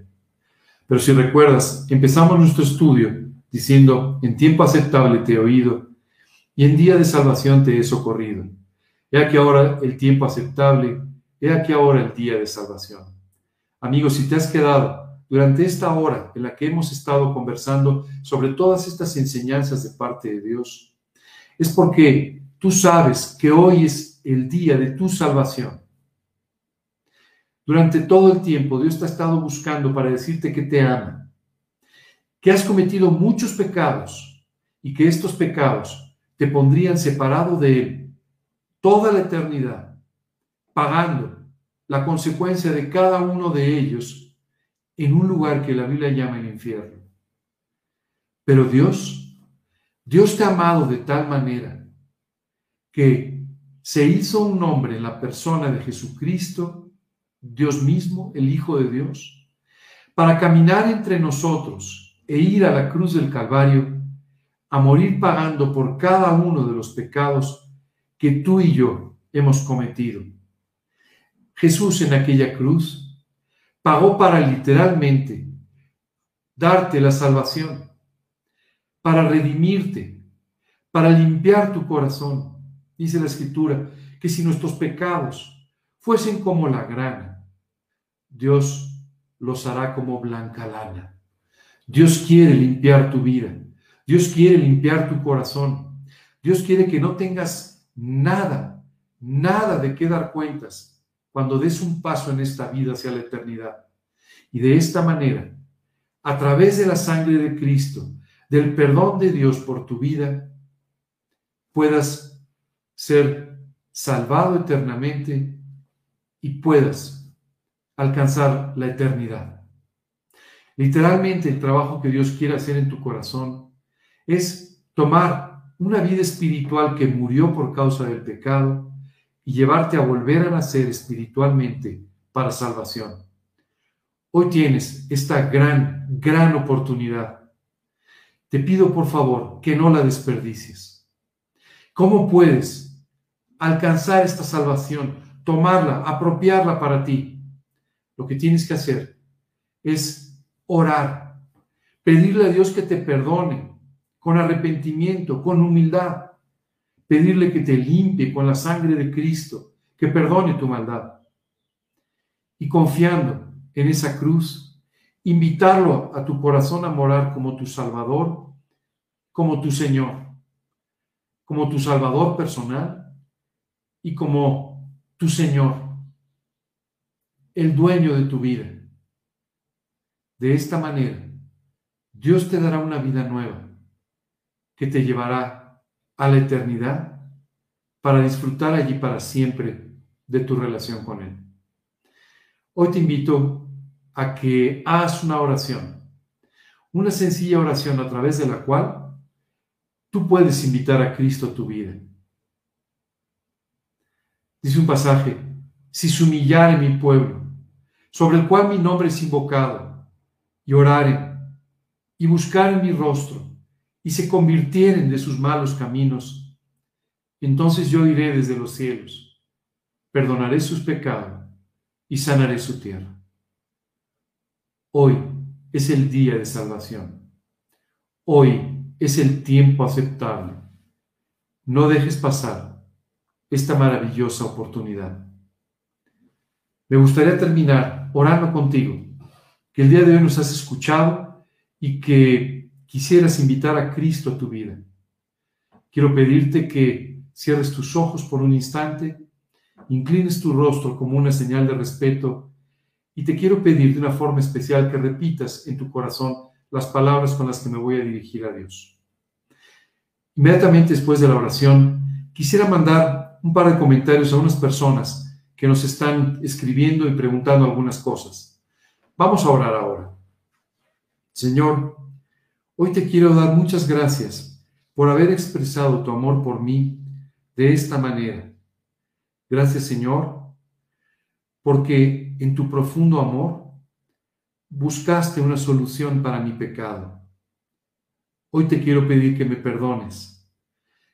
Pero si recuerdas, empezamos nuestro estudio diciendo, en tiempo aceptable te he oído y en día de salvación te he socorrido. He aquí ahora el tiempo aceptable, he aquí ahora el día de salvación. Amigos, si te has quedado durante esta hora en la que hemos estado conversando sobre todas estas enseñanzas de parte de Dios, es porque tú sabes que hoy es el día de tu salvación. Durante todo el tiempo Dios te ha estado buscando para decirte que te ama, que has cometido muchos pecados y que estos pecados te pondrían separado de Él toda la eternidad, pagando la consecuencia de cada uno de ellos en un lugar que la Biblia llama el infierno. Pero Dios, Dios te ha amado de tal manera que se hizo un hombre en la persona de Jesucristo, Dios mismo, el Hijo de Dios, para caminar entre nosotros e ir a la cruz del Calvario a morir pagando por cada uno de los pecados que tú y yo hemos cometido. Jesús en aquella cruz pagó para literalmente darte la salvación, para redimirte, para limpiar tu corazón. Dice la escritura que si nuestros pecados fuesen como la grana, Dios los hará como blanca lana. Dios quiere limpiar tu vida. Dios quiere limpiar tu corazón. Dios quiere que no tengas nada, nada de qué dar cuentas cuando des un paso en esta vida hacia la eternidad. Y de esta manera, a través de la sangre de Cristo, del perdón de Dios por tu vida, puedas ser salvado eternamente y puedas alcanzar la eternidad. Literalmente el trabajo que Dios quiere hacer en tu corazón es tomar una vida espiritual que murió por causa del pecado y llevarte a volver a nacer espiritualmente para salvación. Hoy tienes esta gran, gran oportunidad. Te pido por favor que no la desperdicies. ¿Cómo puedes alcanzar esta salvación, tomarla, apropiarla para ti? Lo que tienes que hacer es orar, pedirle a Dios que te perdone con arrepentimiento, con humildad pedirle que te limpie con la sangre de Cristo, que perdone tu maldad. Y confiando en esa cruz, invitarlo a tu corazón a morar como tu Salvador, como tu Señor, como tu Salvador personal y como tu Señor, el dueño de tu vida. De esta manera, Dios te dará una vida nueva que te llevará a la eternidad para disfrutar allí para siempre de tu relación con Él. Hoy te invito a que hagas una oración, una sencilla oración a través de la cual tú puedes invitar a Cristo a tu vida. Dice un pasaje, si se humillare mi pueblo, sobre el cual mi nombre es invocado, y oraren, y buscaren mi rostro, y se convirtieren de sus malos caminos, entonces yo iré desde los cielos, perdonaré sus pecados y sanaré su tierra. Hoy es el día de salvación. Hoy es el tiempo aceptable. No dejes pasar esta maravillosa oportunidad. Me gustaría terminar orando contigo, que el día de hoy nos has escuchado y que quisieras invitar a Cristo a tu vida, quiero pedirte que cierres tus ojos por un instante, inclines tu rostro como una señal de respeto y te quiero pedir de una forma especial que repitas en tu corazón las palabras con las que me voy a dirigir a Dios. Inmediatamente después de la oración, quisiera mandar un par de comentarios a unas personas que nos están escribiendo y preguntando algunas cosas. Vamos a orar ahora. Señor, hoy te quiero dar muchas gracias por haber expresado tu amor por mí de esta manera. Gracias, Señor, porque en tu profundo amor buscaste una solución para mi pecado. Hoy te quiero pedir que me perdones,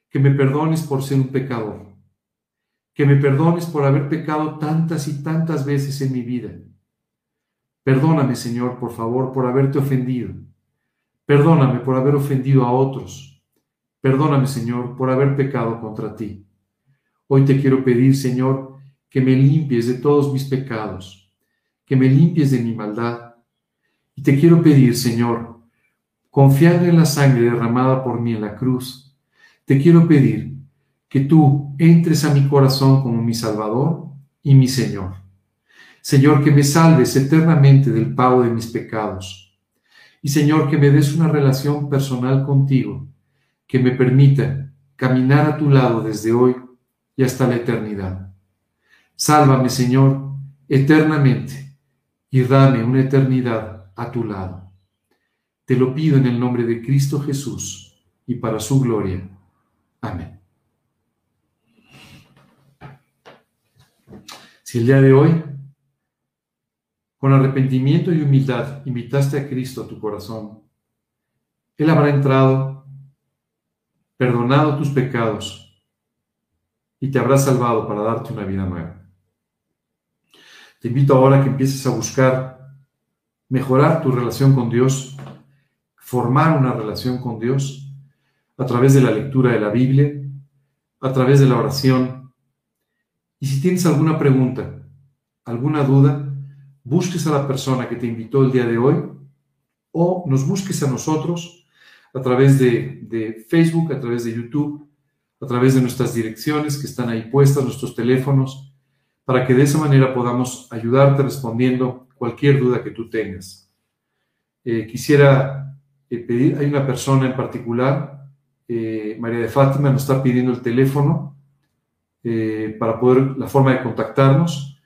que me perdones por ser un pecador, que me perdones por haber pecado tantas y tantas veces en mi vida. Perdóname, Señor, por favor, por haberte ofendido. Perdóname por haber ofendido a otros. Perdóname, Señor, por haber pecado contra ti. Hoy te quiero pedir, Señor, que me limpies de todos mis pecados, que me limpies de mi maldad. Y te quiero pedir, Señor, confiando en la sangre derramada por mí en la cruz, te quiero pedir que tú entres a mi corazón como mi Salvador y mi Señor. Señor, que me salves eternamente del pago de mis pecados. Y Señor, que me des una relación personal contigo, que me permita caminar a tu lado desde hoy y hasta la eternidad. Sálvame, Señor, eternamente y dame una eternidad a tu lado. Te lo pido en el nombre de Cristo Jesús y para su gloria. Amén. Si el día de hoy, con arrepentimiento y humildad, invitaste a Cristo a tu corazón, Él habrá entrado, perdonado tus pecados y te habrá salvado para darte una vida nueva. Te invito ahora a que empieces a buscar mejorar tu relación con Dios, formar una relación con Dios a través de la lectura de la Biblia, a través de la oración. Y si tienes alguna pregunta, alguna duda, busques a la persona que te invitó el día de hoy o nos busques a nosotros a través de, de Facebook, a través de YouTube a través de nuestras direcciones que están ahí puestas, nuestros teléfonos, para que de esa manera podamos ayudarte respondiendo cualquier duda que tú tengas. Eh, quisiera eh, pedir, hay una persona en particular, eh, María de Fátima, nos está pidiendo el teléfono para poder, la forma de contactarnos.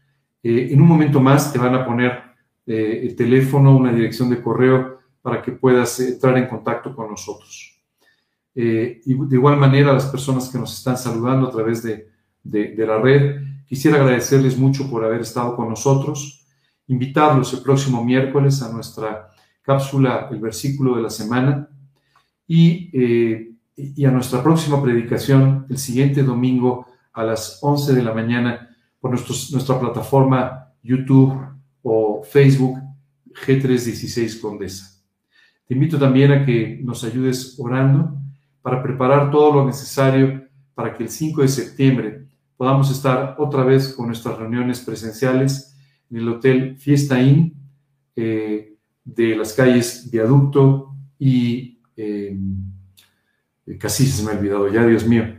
en un momento más te van a poner el teléfono, una dirección de correo para que puedas entrar en contacto con nosotros. Y de igual manera las personas que nos están saludando a través de, de, la red. Quisiera agradecerles mucho por haber estado con nosotros, invitarlos el próximo miércoles a nuestra cápsula, el versículo de la semana, y, eh, y a nuestra próxima predicación el siguiente domingo a las 11 de la mañana por nuestra plataforma YouTube o Facebook G316 Condesa. Te invito también a que nos ayudes orando para preparar todo lo necesario para que el 5 de septiembre podamos estar otra vez con nuestras reuniones presenciales en el Hotel Fiesta Inn eh, de las calles Viaducto y eh, casi se me ha olvidado ya, Dios mío,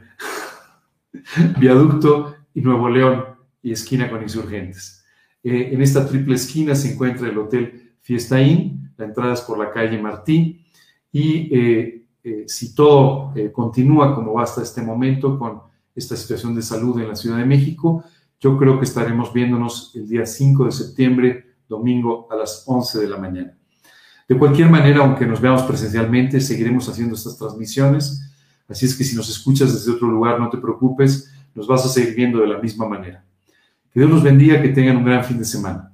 Viaducto y Nuevo León y esquina con insurgentes. Eh, en esta triple esquina se encuentra el Hotel Fiesta Inn, la entrada es por la calle Martí y eh, si todo eh, continúa como va hasta este momento con esta situación de salud en la Ciudad de México, yo creo que estaremos viéndonos el día 5 de septiembre, domingo a las 11 de la mañana. De cualquier manera, aunque nos veamos presencialmente, seguiremos haciendo estas transmisiones. Así es que si nos escuchas desde otro lugar, no te preocupes, nos vas a seguir viendo de la misma manera. Que Dios los bendiga, que tengan un gran fin de semana.